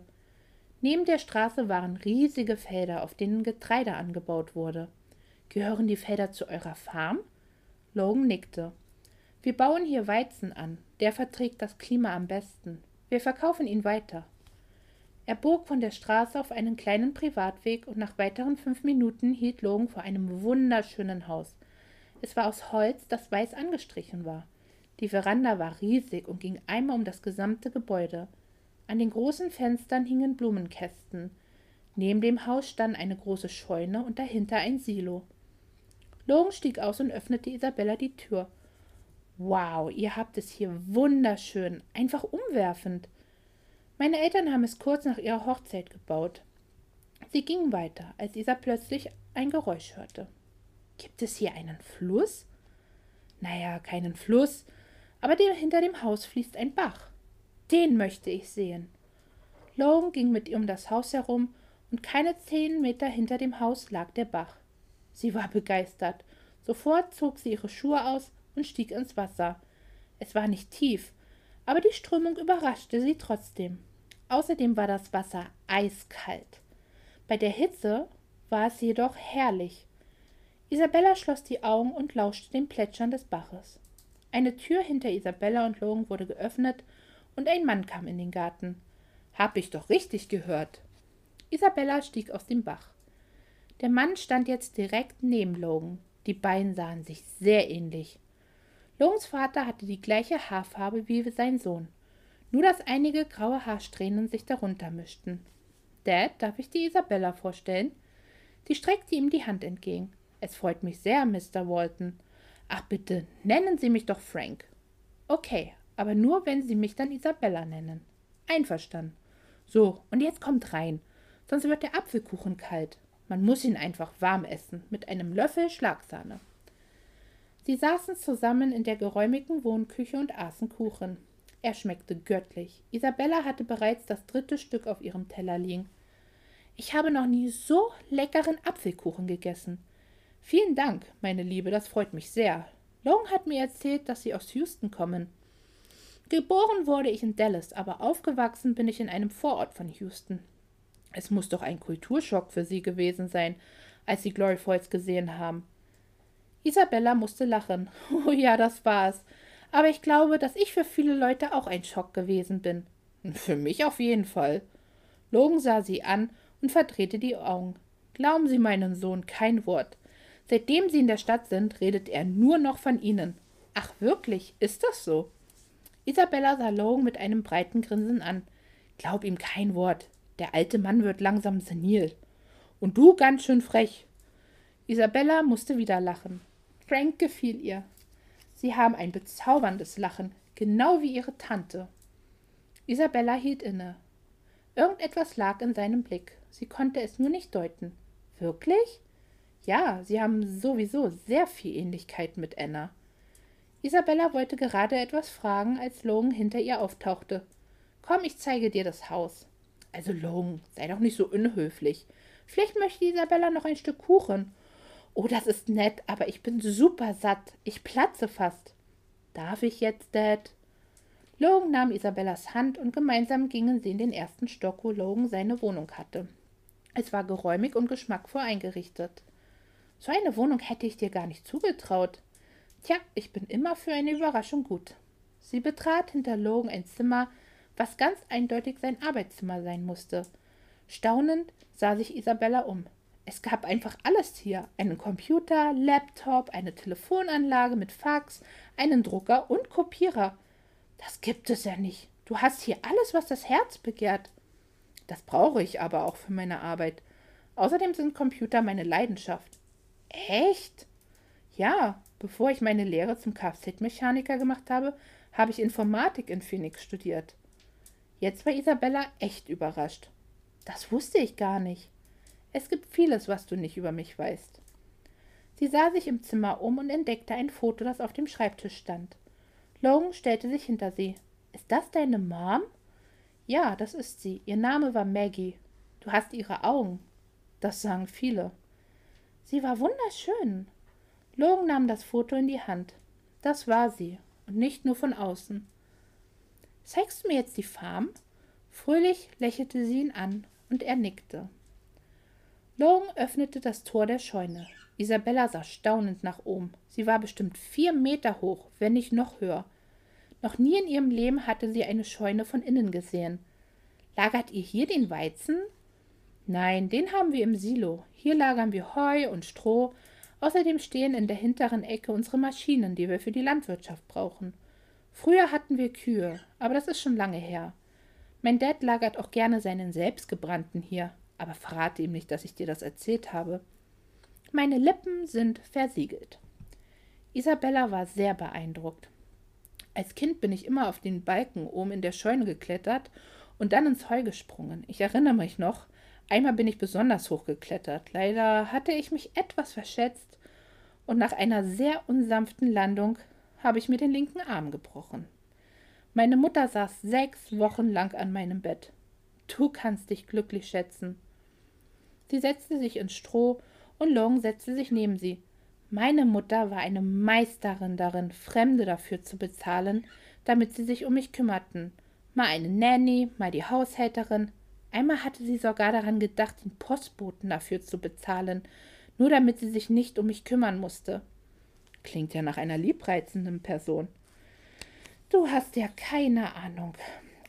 Neben der Straße waren riesige Felder, auf denen Getreide angebaut wurde. Gehören die Felder zu eurer Farm? Logan nickte. Wir bauen hier Weizen an. Der verträgt das Klima am besten. Wir verkaufen ihn weiter. Er bog von der Straße auf einen kleinen Privatweg und nach weiteren fünf Minuten hielt Logan vor einem wunderschönen Haus. Es war aus Holz, das weiß angestrichen war. Die Veranda war riesig und ging einmal um das gesamte Gebäude. An den großen Fenstern hingen Blumenkästen. Neben dem Haus stand eine große Scheune und dahinter ein Silo. Logan stieg aus und öffnete Isabella die Tür. Wow, ihr habt es hier wunderschön, einfach umwerfend. Meine Eltern haben es kurz nach ihrer Hochzeit gebaut. Sie ging weiter, als Isa plötzlich ein Geräusch hörte. Gibt es hier einen Fluss? Naja, keinen Fluss, Aber hinter dem Haus fließt ein Bach. Den möchte ich sehen. Logan ging mit ihr um das Haus herum, und keine zehn Meter hinter dem Haus lag der Bach. Sie war begeistert. Sofort zog sie ihre Schuhe aus und stieg ins Wasser. Es war nicht tief, aber die Strömung überraschte sie trotzdem. Außerdem war das Wasser eiskalt. Bei der Hitze war es jedoch herrlich. Isabella schloss die Augen und lauschte dem Plätschern des Baches. Eine Tür hinter Isabella und Logan wurde geöffnet und ein Mann kam in den Garten. Hab ich doch richtig gehört. Isabella stieg aus dem Bach. Der Mann stand jetzt direkt neben Logan. Die beiden sahen sich sehr ähnlich. Logans Vater hatte die gleiche Haarfarbe wie sein Sohn, nur dass einige graue Haarsträhnen sich darunter mischten. Dad, darf ich dir Isabella vorstellen? Sie streckte ihm die Hand entgegen. Es freut mich sehr, Mr. Walton. Ach bitte, nennen Sie mich doch Frank. Okay, aber nur, wenn Sie mich dann Isabella nennen. Einverstanden. So, und jetzt kommt rein, sonst wird der Apfelkuchen kalt. Man muss ihn einfach warm essen, mit einem Löffel Schlagsahne. Sie saßen zusammen in der geräumigen Wohnküche und aßen Kuchen. Er schmeckte göttlich. Isabella hatte bereits das dritte Stück auf ihrem Teller liegen. Ich habe noch nie so leckeren Apfelkuchen gegessen. Vielen Dank, meine Liebe, das freut mich sehr. Long hat mir erzählt, dass Sie aus Houston kommen. Geboren wurde ich in Dallas, aber aufgewachsen bin ich in einem Vorort von Houston. Es muss doch ein Kulturschock für Sie gewesen sein, als Sie Glory Falls gesehen haben. Isabella musste lachen. *laughs* Oh ja, das war's. Aber ich glaube, dass ich für viele Leute auch ein Schock gewesen bin. Für mich auf jeden Fall. Logan sah sie an und verdrehte die Augen. Glauben Sie meinen Sohn kein Wort. Seitdem Sie in der Stadt sind, redet er nur noch von Ihnen. Ach wirklich, ist das so? Isabella sah Logan mit einem breiten Grinsen an. Glaub ihm kein Wort. Der alte Mann wird langsam senil. Und du ganz schön frech. Isabella musste wieder lachen. Frank gefiel ihr. Sie haben ein bezauberndes Lachen, genau wie ihre Tante. Isabella hielt inne. Irgendetwas lag in seinem Blick. Sie konnte es nur nicht deuten. Wirklich? Ja, sie haben sowieso sehr viel Ähnlichkeit mit Anna. Isabella wollte gerade etwas fragen, als Logan hinter ihr auftauchte. Komm, ich zeige dir das Haus. Also Long, sei doch nicht so unhöflich. Vielleicht möchte Isabella noch ein Stück Kuchen. Oh, das ist nett, aber ich bin super satt. Ich platze fast. Darf ich jetzt, Dad? Logan nahm Isabellas Hand und gemeinsam gingen sie in den ersten Stock, wo Logan seine Wohnung hatte. Es war geräumig und geschmackvoll eingerichtet. So eine Wohnung hätte ich dir gar nicht zugetraut. Tja, ich bin immer für eine Überraschung gut. Sie betrat hinter Logan ein Zimmer, was ganz eindeutig sein Arbeitszimmer sein musste. Staunend sah sich Isabella um. Es gab einfach alles hier. Einen Computer, Laptop, eine Telefonanlage mit Fax, einen Drucker und Kopierer. Das gibt es ja nicht. Du hast hier alles, was das Herz begehrt. Das brauche ich aber auch für meine Arbeit. Außerdem sind Computer meine Leidenschaft. Echt? Ja, bevor ich meine Lehre zum Kfz-Mechaniker gemacht habe, habe ich Informatik in Phoenix studiert. Jetzt war Isabella echt überrascht. Das wusste ich gar nicht. Es gibt vieles, was du nicht über mich weißt. Sie sah sich im Zimmer um und entdeckte ein Foto, das auf dem Schreibtisch stand. Logan stellte sich hinter sie. Ist das deine Mom? Ja, das ist sie. Ihr Name war Maggie. Du hast ihre Augen. Das sagen viele. Sie war wunderschön. Logan nahm das Foto in die Hand. Das war sie, und nicht nur von außen. Zeigst du mir jetzt die Farm? Fröhlich lächelte sie ihn an, und er nickte. Logan öffnete das Tor der Scheune. Isabella sah staunend nach oben. Sie war bestimmt vier Meter hoch, wenn nicht noch höher. Noch nie in ihrem Leben hatte sie eine Scheune von innen gesehen. Lagert ihr hier den Weizen? Nein, den haben wir im Silo. Hier lagern wir Heu und Stroh. Außerdem stehen in der hinteren Ecke unsere Maschinen, die wir für die Landwirtschaft brauchen. Früher hatten wir Kühe, aber das ist schon lange her. Mein Dad lagert auch gerne seinen selbstgebrannten hier, aber verrate ihm nicht, dass ich dir das erzählt habe. Meine Lippen sind versiegelt. Isabella war sehr beeindruckt. Als Kind bin ich immer auf den Balken oben in der Scheune geklettert und dann ins Heu gesprungen. Ich erinnere mich noch, einmal bin ich besonders hoch geklettert. Leider hatte ich mich etwas verschätzt und nach einer sehr unsanften Landung habe ich mir den linken Arm gebrochen. Meine Mutter saß sechs Wochen lang an meinem Bett. Du kannst dich glücklich schätzen. Sie setzte sich ins Stroh und Long setzte sich neben sie. Meine Mutter war eine Meisterin darin, Fremde dafür zu bezahlen, damit sie sich um mich kümmerten. Mal eine Nanny, mal die Haushälterin. Einmal hatte sie sogar daran gedacht, den Postboten dafür zu bezahlen, nur damit sie sich nicht um mich kümmern musste. Klingt ja nach einer liebreizenden Person. Du hast ja keine Ahnung.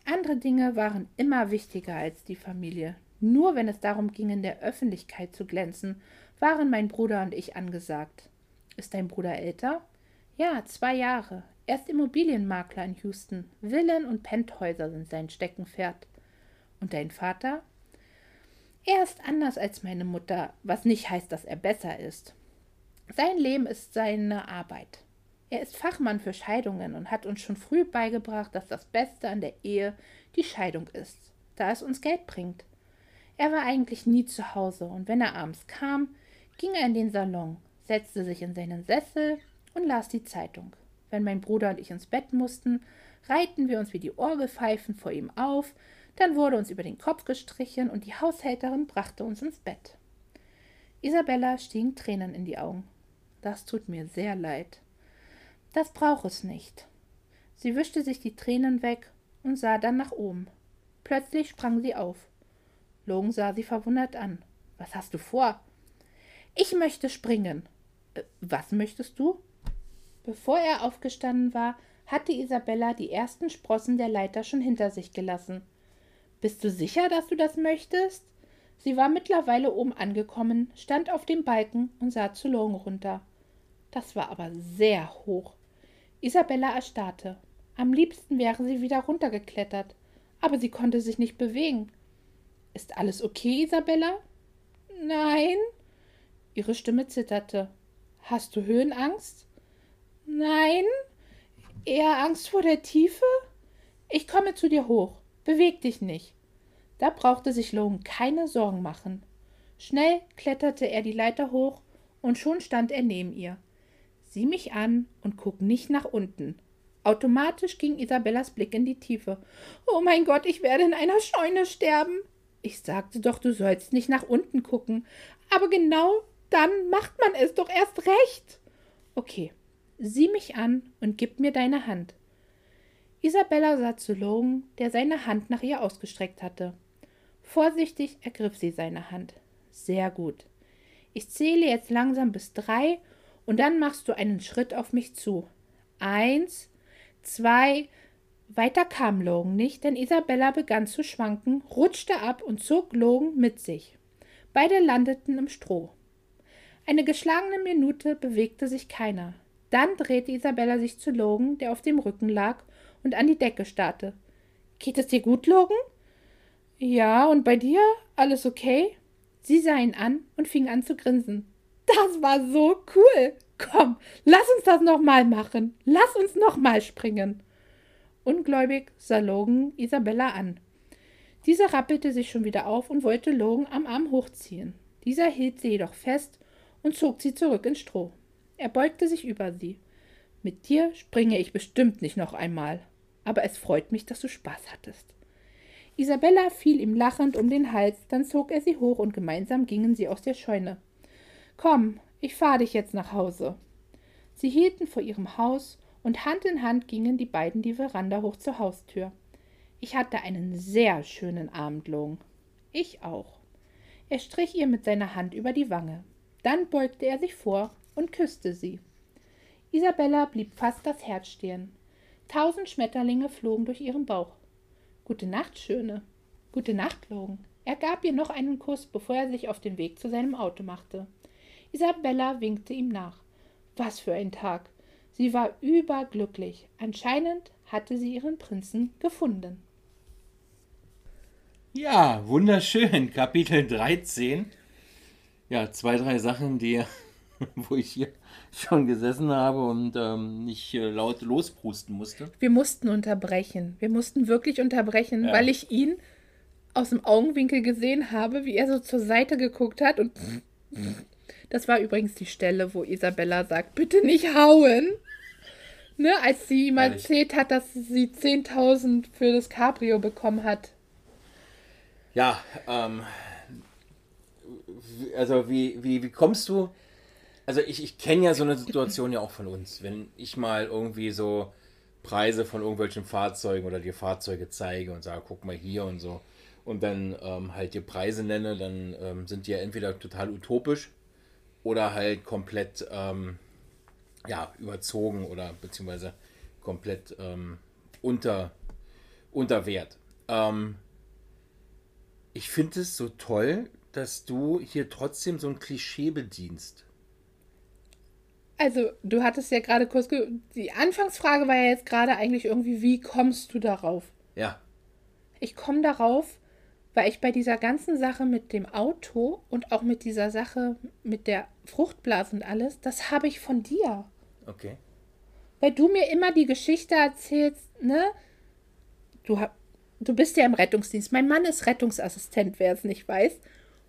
Andere Dinge waren immer wichtiger als die Familie. Nur wenn es darum ging, in der Öffentlichkeit zu glänzen, waren mein Bruder und ich angesagt. Ist dein Bruder älter? Ja, zwei Jahre. Er ist Immobilienmakler in Houston. Villen und Penthäuser sind sein Steckenpferd. Und dein Vater? Er ist anders als meine Mutter, was nicht heißt, dass er besser ist. Sein Leben ist seine Arbeit. Er ist Fachmann für Scheidungen und hat uns schon früh beigebracht, dass das Beste an der Ehe die Scheidung ist, da es uns Geld bringt. Er war eigentlich nie zu Hause, und wenn er abends kam, ging er in den Salon, setzte sich in seinen Sessel und las die Zeitung. Wenn mein Bruder und ich ins Bett mussten, reihten wir uns wie die Orgelpfeifen vor ihm auf, dann wurde uns über den Kopf gestrichen und die Haushälterin brachte uns ins Bett. Isabella stiegen Tränen in die Augen. Das tut mir sehr leid. Das braucht es nicht. Sie wischte sich die Tränen weg und sah dann nach oben. Plötzlich sprang sie auf. Logan sah sie verwundert an. Was hast du vor? Ich möchte springen. Äh, was möchtest du? Bevor er aufgestanden war, hatte Isabella die ersten Sprossen der Leiter schon hinter sich gelassen. Bist du sicher, dass du das möchtest? Sie war mittlerweile oben angekommen, stand auf dem Balken und sah zu Logan runter. Das war aber sehr hoch. Isabella erstarrte. Am liebsten wäre sie wieder runtergeklettert, aber sie konnte sich nicht bewegen. Ist alles okay, Isabella? Nein. Ihre Stimme zitterte. Hast du Höhenangst? Nein, eher Angst vor der Tiefe? Ich komme zu dir hoch. Beweg dich nicht. Da brauchte sich Logan keine Sorgen machen. Schnell kletterte er die Leiter hoch und schon stand er neben ihr. Sieh mich an und guck nicht nach unten. Automatisch ging Isabellas Blick in die Tiefe. Oh mein Gott, ich werde in einer Scheune sterben. Ich sagte doch, du sollst nicht nach unten gucken. Aber genau dann macht man es doch erst recht. Okay, Sieh mich an und gib mir deine Hand. Isabella sah zu Logan, der seine Hand nach ihr ausgestreckt hatte. Vorsichtig ergriff sie seine Hand. Sehr gut. Ich zähle jetzt langsam bis drei und dann machst du einen Schritt auf mich zu. Eins, zwei. Weiter kam Logan nicht, denn Isabella begann zu schwanken, rutschte ab und zog Logan mit sich. Beide landeten im Stroh. Eine geschlagene Minute bewegte sich keiner. Dann drehte Isabella sich zu Logan, der auf dem Rücken lag und an die Decke starrte. Geht es dir gut, Logan? Ja, und bei dir? Alles okay? Sie sah ihn an und fing an zu grinsen. Das war so cool. Komm, lass uns das nochmal machen. Lass uns nochmal springen. Ungläubig sah Logan Isabella an. Diese rappelte sich schon wieder auf und wollte Logan am Arm hochziehen. Dieser hielt sie jedoch fest und zog sie zurück ins Stroh. Er beugte sich über sie. Mit dir springe ich bestimmt nicht noch einmal. Aber es freut mich, dass du Spaß hattest. Isabella fiel ihm lachend um den Hals, dann zog er sie hoch und gemeinsam gingen sie aus der Scheune. Komm, ich fahre dich jetzt nach Hause. Sie hielten vor ihrem Haus und Hand in Hand gingen die beiden die Veranda hoch zur Haustür. Ich hatte einen sehr schönen Abend, Long. Ich auch. Er strich ihr mit seiner Hand über die Wange. Dann beugte er sich vor und küsste sie. Isabella blieb fast das Herz stehen. Tausend Schmetterlinge flogen durch ihren Bauch. Gute Nacht, Schöne. Gute Nacht, Logan. Er gab ihr noch einen Kuss, bevor er sich auf den Weg zu seinem Auto machte. Isabella winkte ihm nach. Was für ein Tag. Sie war überglücklich. Anscheinend hatte sie ihren Prinzen gefunden. Ja, wunderschön. Kapitel 13. Ja, zwei, drei Sachen, die *laughs* wo ich hier schon gesessen habe und ähm, nicht äh, laut losprusten musste. Wir mussten unterbrechen. Wir mussten wirklich unterbrechen, ja. weil ich ihn aus dem Augenwinkel gesehen habe, wie er so zur Seite geguckt hat und das war übrigens die Stelle, wo Isabella sagt, bitte nicht hauen. Ne, als sie ihm erzählt hat, dass sie 10.000 für das Cabrio bekommen hat. Ja, ähm, also wie, wie, wie kommst du? Also ich, ich kenne ja so eine Situation ja auch von uns. Wenn ich mal irgendwie so Preise von irgendwelchen Fahrzeugen oder dir Fahrzeuge zeige und sage, guck mal hier und so. Und dann ähm, halt dir Preise nenne, dann ähm, sind die ja entweder total utopisch oder halt komplett ähm, ja, überzogen oder beziehungsweise komplett ähm, unter, unter Wert. Ähm, ich finde es so toll, dass du hier trotzdem so ein Klischee bedienst. Also, du hattest ja gerade kurz. Die Anfangsfrage war ja jetzt gerade eigentlich irgendwie, wie kommst du darauf? Ja. Ich komme darauf, weil ich bei dieser ganzen Sache mit dem Auto und auch mit dieser Sache mit der Fruchtblase und alles, das habe ich von dir. Okay. Weil du mir immer die Geschichte erzählst, ne? Du, du bist ja im Rettungsdienst. Mein Mann ist Rettungsassistent, wer es nicht weiß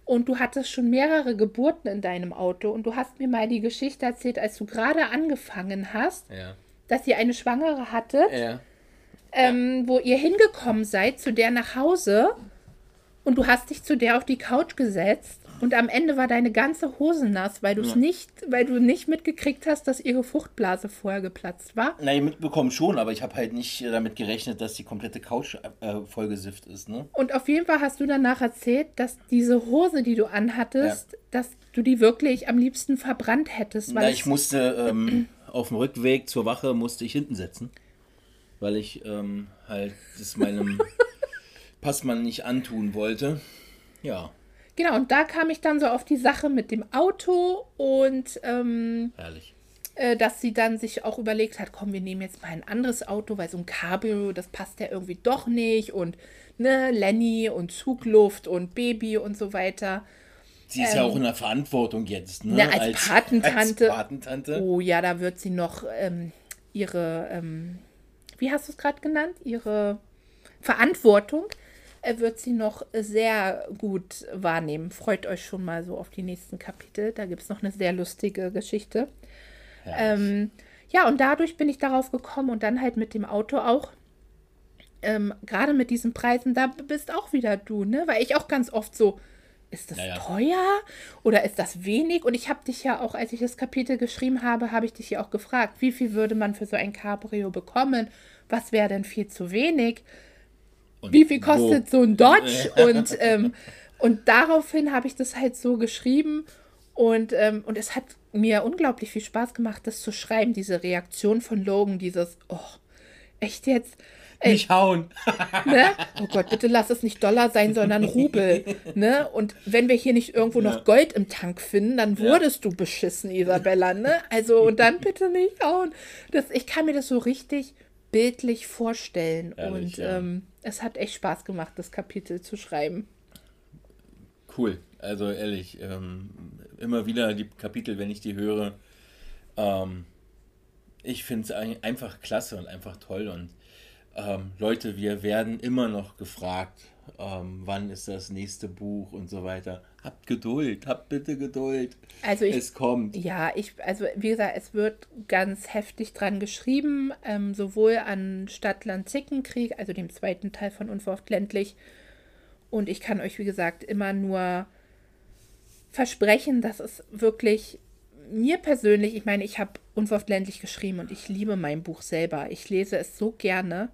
und du hattest schon mehrere Geburten in deinem Auto und du hast mir mal die Geschichte erzählt, als du gerade angefangen hast, ja. dass ihr eine Schwangere hattet, ja. Ähm, wo ihr hingekommen seid zu der nach Hause und du hast dich zu der auf die Couch gesetzt und am Ende war deine ganze Hose nass, weil du es ja. nicht, weil du nicht mitgekriegt hast, dass ihre Fruchtblase vorher geplatzt war. Nein, mitbekommen schon, aber ich habe halt nicht äh, damit gerechnet, dass die komplette Couch äh, vollgesifft ist, ne? Und auf jeden Fall hast du danach erzählt, dass diese Hose, die du anhattest, ja. dass du die wirklich am liebsten verbrannt hättest. Weil Na, ich musste ähm, *clears throat* auf dem Rückweg zur Wache musste ich hinten setzen, weil ich ähm, halt das meinem *laughs* Passmann nicht antun wollte. Ja. Genau, und da kam ich dann so auf die Sache mit dem Auto und ähm, Herrlich. Äh, dass sie dann sich auch überlegt hat, komm, wir nehmen jetzt mal ein anderes Auto, weil so ein Cabrio, das passt ja irgendwie doch nicht und ne, Lenny und Zugluft und Baby und so weiter. Sie ist ähm, ja auch in der Verantwortung jetzt, ne? Na, als, als, Patentante. als, Patentante. Oh ja, da wird sie noch ähm, ihre, ähm, wie hast du es gerade genannt? Ihre Verantwortung er wird sie noch sehr gut wahrnehmen. Freut euch schon mal so auf die nächsten Kapitel. Da gibt es noch eine sehr lustige Geschichte. Ähm, ja, und dadurch bin ich darauf gekommen und dann halt mit dem Auto auch. Ähm, Gerade mit diesen Preisen, da bist auch wieder du, ne? Weil ich auch ganz oft so, ist das naja. teuer oder ist das wenig? Und ich habe dich ja auch, als ich das Kapitel geschrieben habe, habe ich dich ja auch gefragt, wie viel würde man für so ein Cabrio bekommen? Was wäre denn viel zu wenig? Und wie viel kostet wo? so ein Dodge? *laughs* und, ähm, und daraufhin habe ich das halt so geschrieben. Und, ähm, und es hat mir unglaublich viel Spaß gemacht, das zu schreiben, diese Reaktion von Logan, dieses, oh, echt jetzt? Ey, nicht hauen. *laughs* ne? Oh Gott, bitte lass es nicht Dollar sein, sondern Rubel. Ne? Und wenn wir hier nicht irgendwo ja. noch Gold im Tank finden, dann wurdest ja. du beschissen, Isabella. Ne? Also, und dann *laughs* bitte nicht hauen. Das, ich kann mir das so richtig bildlich vorstellen. Ehrlich, und ja. ähm, es hat echt Spaß gemacht, das Kapitel zu schreiben. Cool. Also ehrlich, ähm, immer wieder die Kapitel, wenn ich die höre, ähm, ich finde es einfach klasse und einfach toll. Und ähm, Leute, wir werden immer noch gefragt, ähm, wann ist das nächste Buch und so weiter. Habt Geduld, habt bitte Geduld. Also ich, es kommt. Ja, ich, also wie gesagt, es wird ganz heftig dran geschrieben, ähm, sowohl an Stadt-Land-Zickenkrieg, also dem zweiten Teil von Unverhofft ländlich. Und ich kann euch, wie gesagt, immer nur versprechen, dass es wirklich mir persönlich, ich meine, ich habe Unverhofft ländlich geschrieben und ich liebe mein Buch selber. Ich lese es so gerne.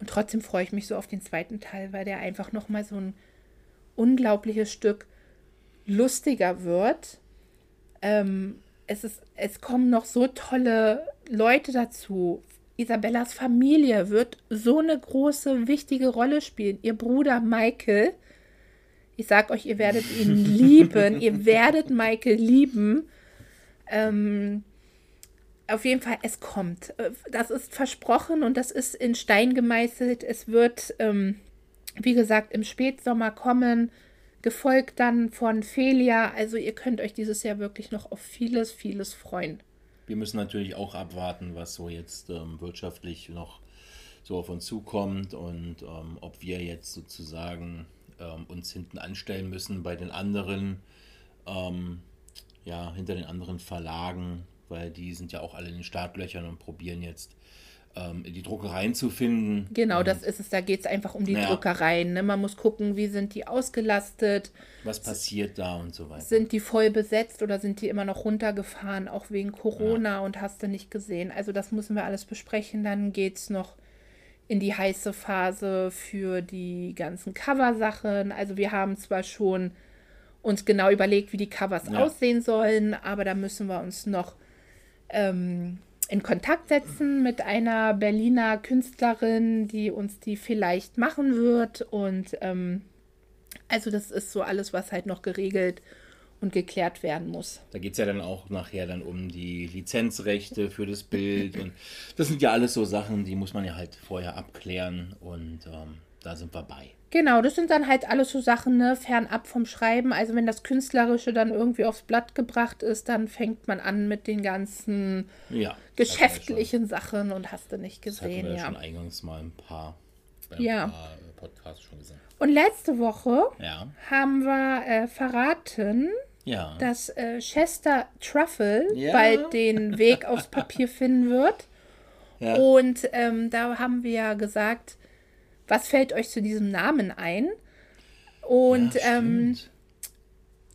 Und trotzdem freue ich mich so auf den zweiten Teil, weil der einfach nochmal so ein unglaubliches Stück lustiger wird. Ähm, es, ist, es kommen noch so tolle Leute dazu. Isabellas Familie wird so eine große, wichtige Rolle spielen. Ihr Bruder Michael. Ich sag euch, ihr werdet ihn *laughs* lieben. ihr werdet Michael lieben. Ähm, auf jeden Fall, es kommt. Äh, das ist versprochen und das ist in Stein gemeißelt. Es wird, ähm, wie gesagt, im Spätsommer kommen, gefolgt dann von Felia. Also ihr könnt euch dieses Jahr wirklich noch auf vieles, vieles freuen. Wir müssen natürlich auch abwarten, was so jetzt ähm, wirtschaftlich noch so auf uns zukommt und ähm, ob wir jetzt sozusagen ähm, uns hinten anstellen müssen bei den anderen, ähm, ja, hinter den anderen Verlagen weil die sind ja auch alle in den Startlöchern und probieren jetzt ähm, die Druckereien zu finden. Genau, das ist es. Da geht es einfach um die Ja. Druckereien. Ne? Man muss gucken, wie sind die ausgelastet, Was passiert da und so weiter. sind die voll besetzt oder sind die immer noch runtergefahren, auch wegen Corona und hast du nicht gesehen. Also das müssen wir alles besprechen. Dann geht es noch in die heiße Phase für die ganzen Coversachen. Also wir haben zwar schon uns genau überlegt, wie die Covers Ja. aussehen sollen, aber da müssen wir uns noch ähm, in Kontakt setzen mit einer Berliner Künstlerin, die uns die vielleicht machen wird. Und ähm, also das ist so alles, was halt noch geregelt und geklärt werden muss. Da geht es ja dann auch nachher dann um die Lizenzrechte für das Bild. Und das sind ja alles so Sachen, die muss man ja halt vorher abklären. Und ähm, da sind wir bei. Genau, das sind dann halt alles so Sachen, ne, fernab vom Schreiben. Also wenn das Künstlerische dann irgendwie aufs Blatt gebracht ist, dann fängt man an mit den ganzen Ja. geschäftlichen Sachen und hast du nicht Das gesehen, wir ja ja. schon eingangs mal ein paar, ein Ja. paar Podcasts schon gesagt. Und letzte Woche Ja. haben wir äh, verraten, Ja. dass äh, Chester Truffle bald den Weg aufs Papier finden wird. *laughs* Und ähm, da haben wir ja gesagt, was fällt euch zu diesem Namen ein? Und ja, ähm,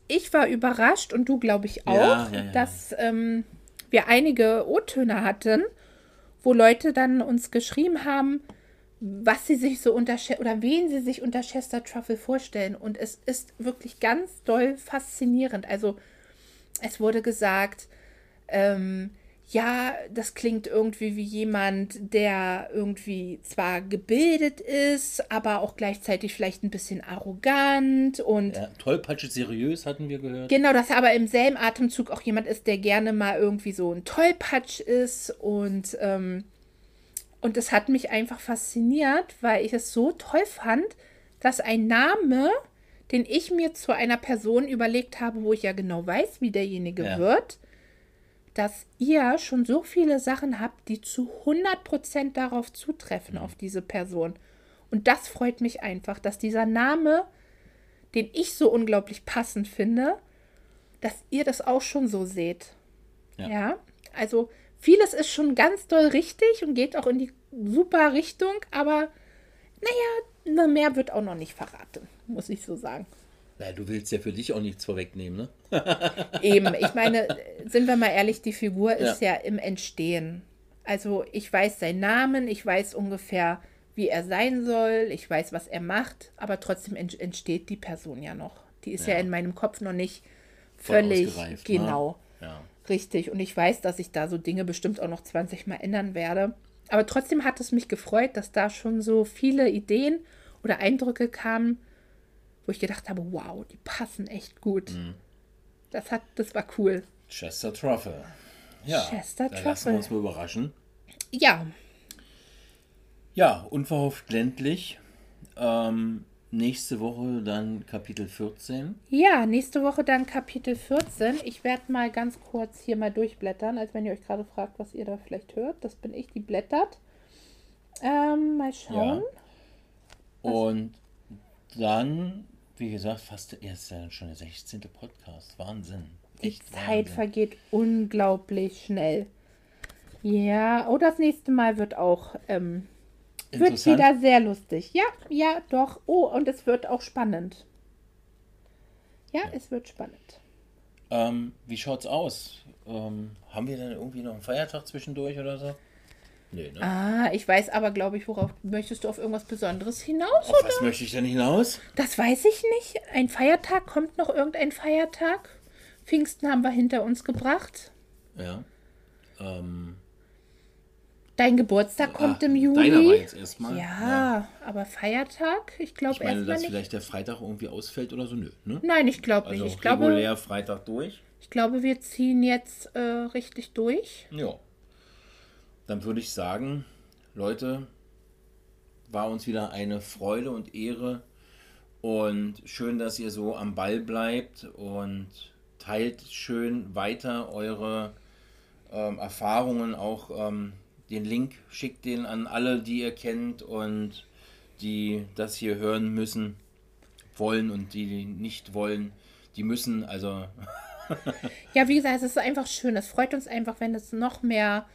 ich war überrascht und du, glaube ich, auch, Ja, ja, dass ähm, wir einige O-Töne hatten, wo Leute dann uns geschrieben haben, was sie sich so unter oder wen sie sich unter Chester Truffle vorstellen. Und es ist wirklich ganz doll faszinierend. Also es wurde gesagt, ähm, ja, das klingt irgendwie wie jemand, der irgendwie zwar gebildet ist, aber auch gleichzeitig vielleicht ein bisschen arrogant und ja, tollpatschig seriös hatten wir gehört. Genau, dass er aber im selben Atemzug auch jemand ist, der gerne mal irgendwie so ein Tollpatsch ist und, ähm, und das hat mich einfach fasziniert, weil ich es so toll fand, dass ein Name, den ich mir zu einer Person überlegt habe, wo ich ja genau weiß, wie derjenige Ja. wird, dass ihr schon so viele Sachen habt, die zu 100% darauf zutreffen, auf diese Person. Und das freut mich einfach, dass dieser Name den ich so unglaublich passend finde, dass ihr das auch schon so seht. Ja. Ja. also vieles ist schon ganz doll richtig und geht auch in die super Richtung, aber naja, ne, mehr wird auch noch nicht verraten, muss ich so sagen. Ja, du willst ja für dich auch nichts vorwegnehmen, ne? *laughs* Eben, ich meine, sind wir mal ehrlich, die Figur ist ja. im Entstehen. Also ich weiß seinen Namen, ich weiß ungefähr, wie er sein soll, ich weiß, was er macht, aber trotzdem ent entsteht die Person ja noch. Die ist ja, Ja. in meinem Kopf noch nicht völlig ne? genau. Ja. Richtig. Und ich weiß, dass ich da so Dinge bestimmt auch noch 20 Mal ändern werde. Aber trotzdem hat es mich gefreut, dass da schon so viele Ideen oder Eindrücke kamen, wo ich gedacht habe, wow, die passen echt gut. Mhm. Das hat, das war cool. Chester Truffle. Ja, Chester da lassen Truffle. wir uns mal überraschen. Ja, Ja, unverhofft ländlich. Ähm, nächste Woche dann Kapitel 14. ja, nächste Woche dann Kapitel 14. Ich werde mal ganz kurz hier mal durchblättern, als wenn ihr euch gerade fragt, was ihr da vielleicht hört. Das bin ich, die blättert. Ähm, mal schauen. Und dann, wie gesagt, fast erst ja schon der 16. Podcast. Wahnsinn. Die Echt Zeit Wahnsinn. vergeht unglaublich schnell. Ja, oh, das nächste Mal wird auch, ähm, wird wieder sehr lustig. Ja, ja, doch. Oh, und es wird auch spannend. Ja, es wird spannend. Ähm, wie schaut's aus? Ähm, haben wir dann irgendwie noch einen Feiertag zwischendurch oder so? Nee, ne? Ah, ich weiß aber, glaube ich, worauf möchtest du auf irgendwas Besonderes hinaus? Auf was möchte ich denn hinaus? Das weiß ich nicht. Ein Feiertag, kommt noch irgendein Feiertag? Pfingsten haben wir hinter uns gebracht. Ja. Ähm, Dein Geburtstag kommt ah, im Deiner war Juli. jetzt erstmal. Ja, aber Feiertag? Ich glaube Ich meine, erstmal dass nicht. vielleicht der Freitag irgendwie ausfällt oder so. Nö, ne? Nein, ich glaube nicht. Also ich, glaube, regulär Freitag durch. ich glaube, wir ziehen jetzt äh, richtig durch. Ja. Dann würde ich sagen, Leute, war uns wieder eine Freude und Ehre. Und schön, dass ihr so am Ball bleibt und teilt schön weiter eure ähm, Erfahrungen. Auch ähm, den Link schickt den an alle, die ihr kennt und die das hier hören müssen, wollen und die nicht wollen, die müssen. Also *laughs* ja, wie gesagt, es ist einfach schön. Es freut uns einfach, wenn es noch mehr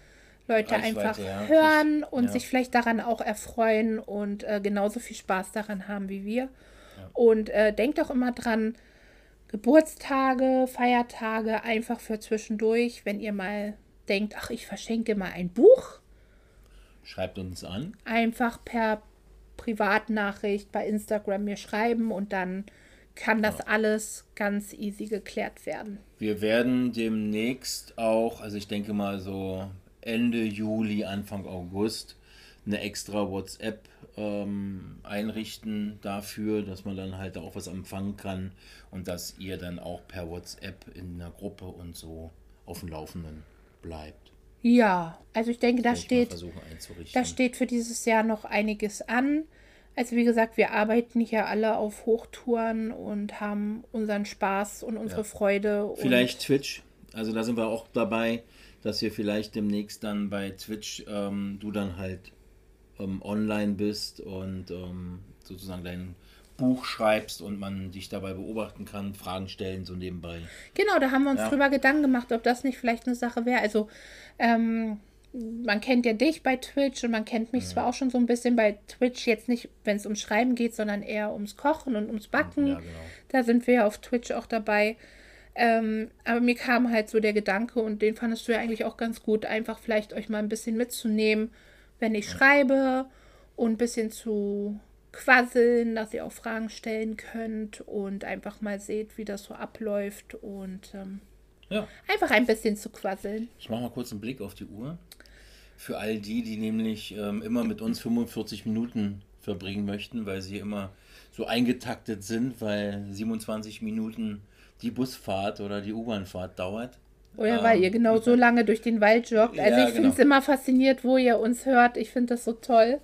Leute Reichweite, einfach ja. hören und Ja. sich vielleicht daran auch erfreuen und äh, genauso viel Spaß daran haben wie wir. Und äh, denkt auch immer dran, Geburtstage, Feiertage, einfach für zwischendurch, wenn ihr mal denkt, ach, ich verschenke mal ein Buch, Schreibt uns an. einfach per Privatnachricht bei Instagram mir schreiben und dann kann das alles ganz easy geklärt werden. Wir werden demnächst auch, also ich denke mal so Ende Juli, Anfang August, eine extra WhatsApp ähm, einrichten dafür, dass man dann halt auch was empfangen kann und dass ihr dann auch per WhatsApp in einer Gruppe und so auf dem Laufenden bleibt. Ja, also ich denke, da steht, da steht für dieses Jahr noch einiges an. Also wie gesagt, wir arbeiten hier alle auf Hochtouren und haben unseren Spaß und unsere Ja. Freude. Vielleicht Twitch. Also da sind wir auch dabei, dass wir vielleicht demnächst dann bei Twitch ähm, du dann halt ähm, online bist und ähm, sozusagen dein Buch schreibst und man dich dabei beobachten kann, Fragen stellen so nebenbei. Genau, da haben wir uns Ja. drüber Gedanken gemacht, ob das nicht vielleicht eine Sache wäre. Also, ähm, man kennt ja dich bei Twitch und man kennt mich zwar auch schon so ein bisschen bei Twitch, jetzt nicht, wenn es ums Schreiben geht, sondern eher ums Kochen und ums Backen. Ja, genau. Da sind wir ja auf Twitch auch dabei. Ähm, aber mir kam halt so der Gedanke und den fandest du ja eigentlich auch ganz gut, einfach vielleicht euch mal ein bisschen mitzunehmen, wenn ich schreibe und ein bisschen zu quasseln, dass ihr auch Fragen stellen könnt und einfach mal seht, wie das so abläuft und ähm, Ja, einfach ein bisschen zu quasseln. ich mache mal kurz einen Blick auf die Uhr. Für all die, die nämlich ähm, immer mit uns 45 Minuten verbringen möchten, weil sie immer so eingetaktet sind, weil 27 Minuten die Busfahrt oder die U-Bahnfahrt dauert. Oder weil ihr genau so lange durch den Wald joggt. Also Ja, ich finde es genau. immer fasziniert, wo ihr uns hört. Ich finde das so toll.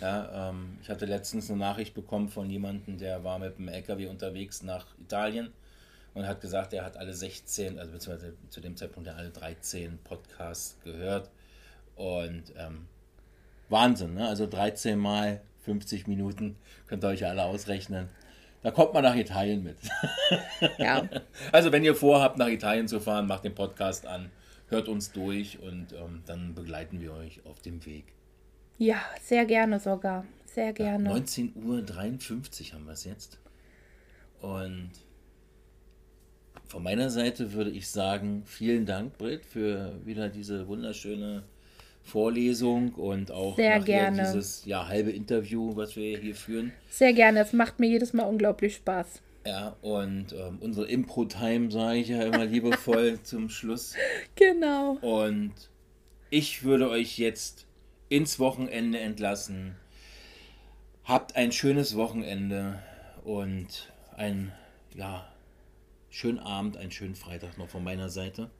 Ja, ähm, ich hatte letztens eine Nachricht bekommen von jemandem, der war mit dem LKW unterwegs nach Italien und hat gesagt, er hat alle 16, also beziehungsweise zu dem Zeitpunkt alle 13 Podcasts gehört. Und ähm, Wahnsinn, ne? Also 13 mal 50 Minuten, könnt ihr euch alle ausrechnen. Da kommt man nach Italien mit. *laughs* Ja, Also wenn ihr vorhabt, nach Italien zu fahren, macht den Podcast an, hört uns durch und ähm, dann begleiten wir euch auf dem Weg. ja sehr gerne sogar. Sehr gerne. 19.53 Uhr haben wir es jetzt. Und von meiner Seite würde ich sagen, vielen Dank, Britt, für wieder diese wunderschöne Vorlesung und auch Sehr gerne. dieses ja, halbe Interview, was wir hier führen. Sehr gerne. Es macht mir jedes Mal unglaublich Spaß. Ja, und ähm, unsere Impro-Time sage ich ja immer liebevoll *laughs* zum Schluss. Genau. Und ich würde euch jetzt ins Wochenende entlassen. Habt ein schönes Wochenende und einen ja, schönen Abend, einen schönen Freitag noch von meiner Seite.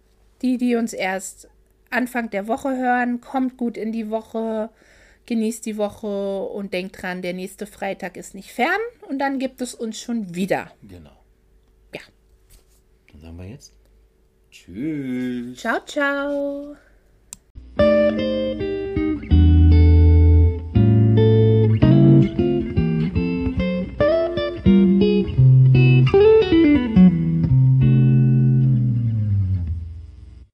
Die, die uns erst Anfang der Woche hören, kommt gut in die Woche, genießt die Woche und denkt dran, der nächste Freitag ist nicht fern und dann gibt es uns schon wieder. Genau. Ja. Dann sagen wir jetzt Tschüss. Ciao, ciao.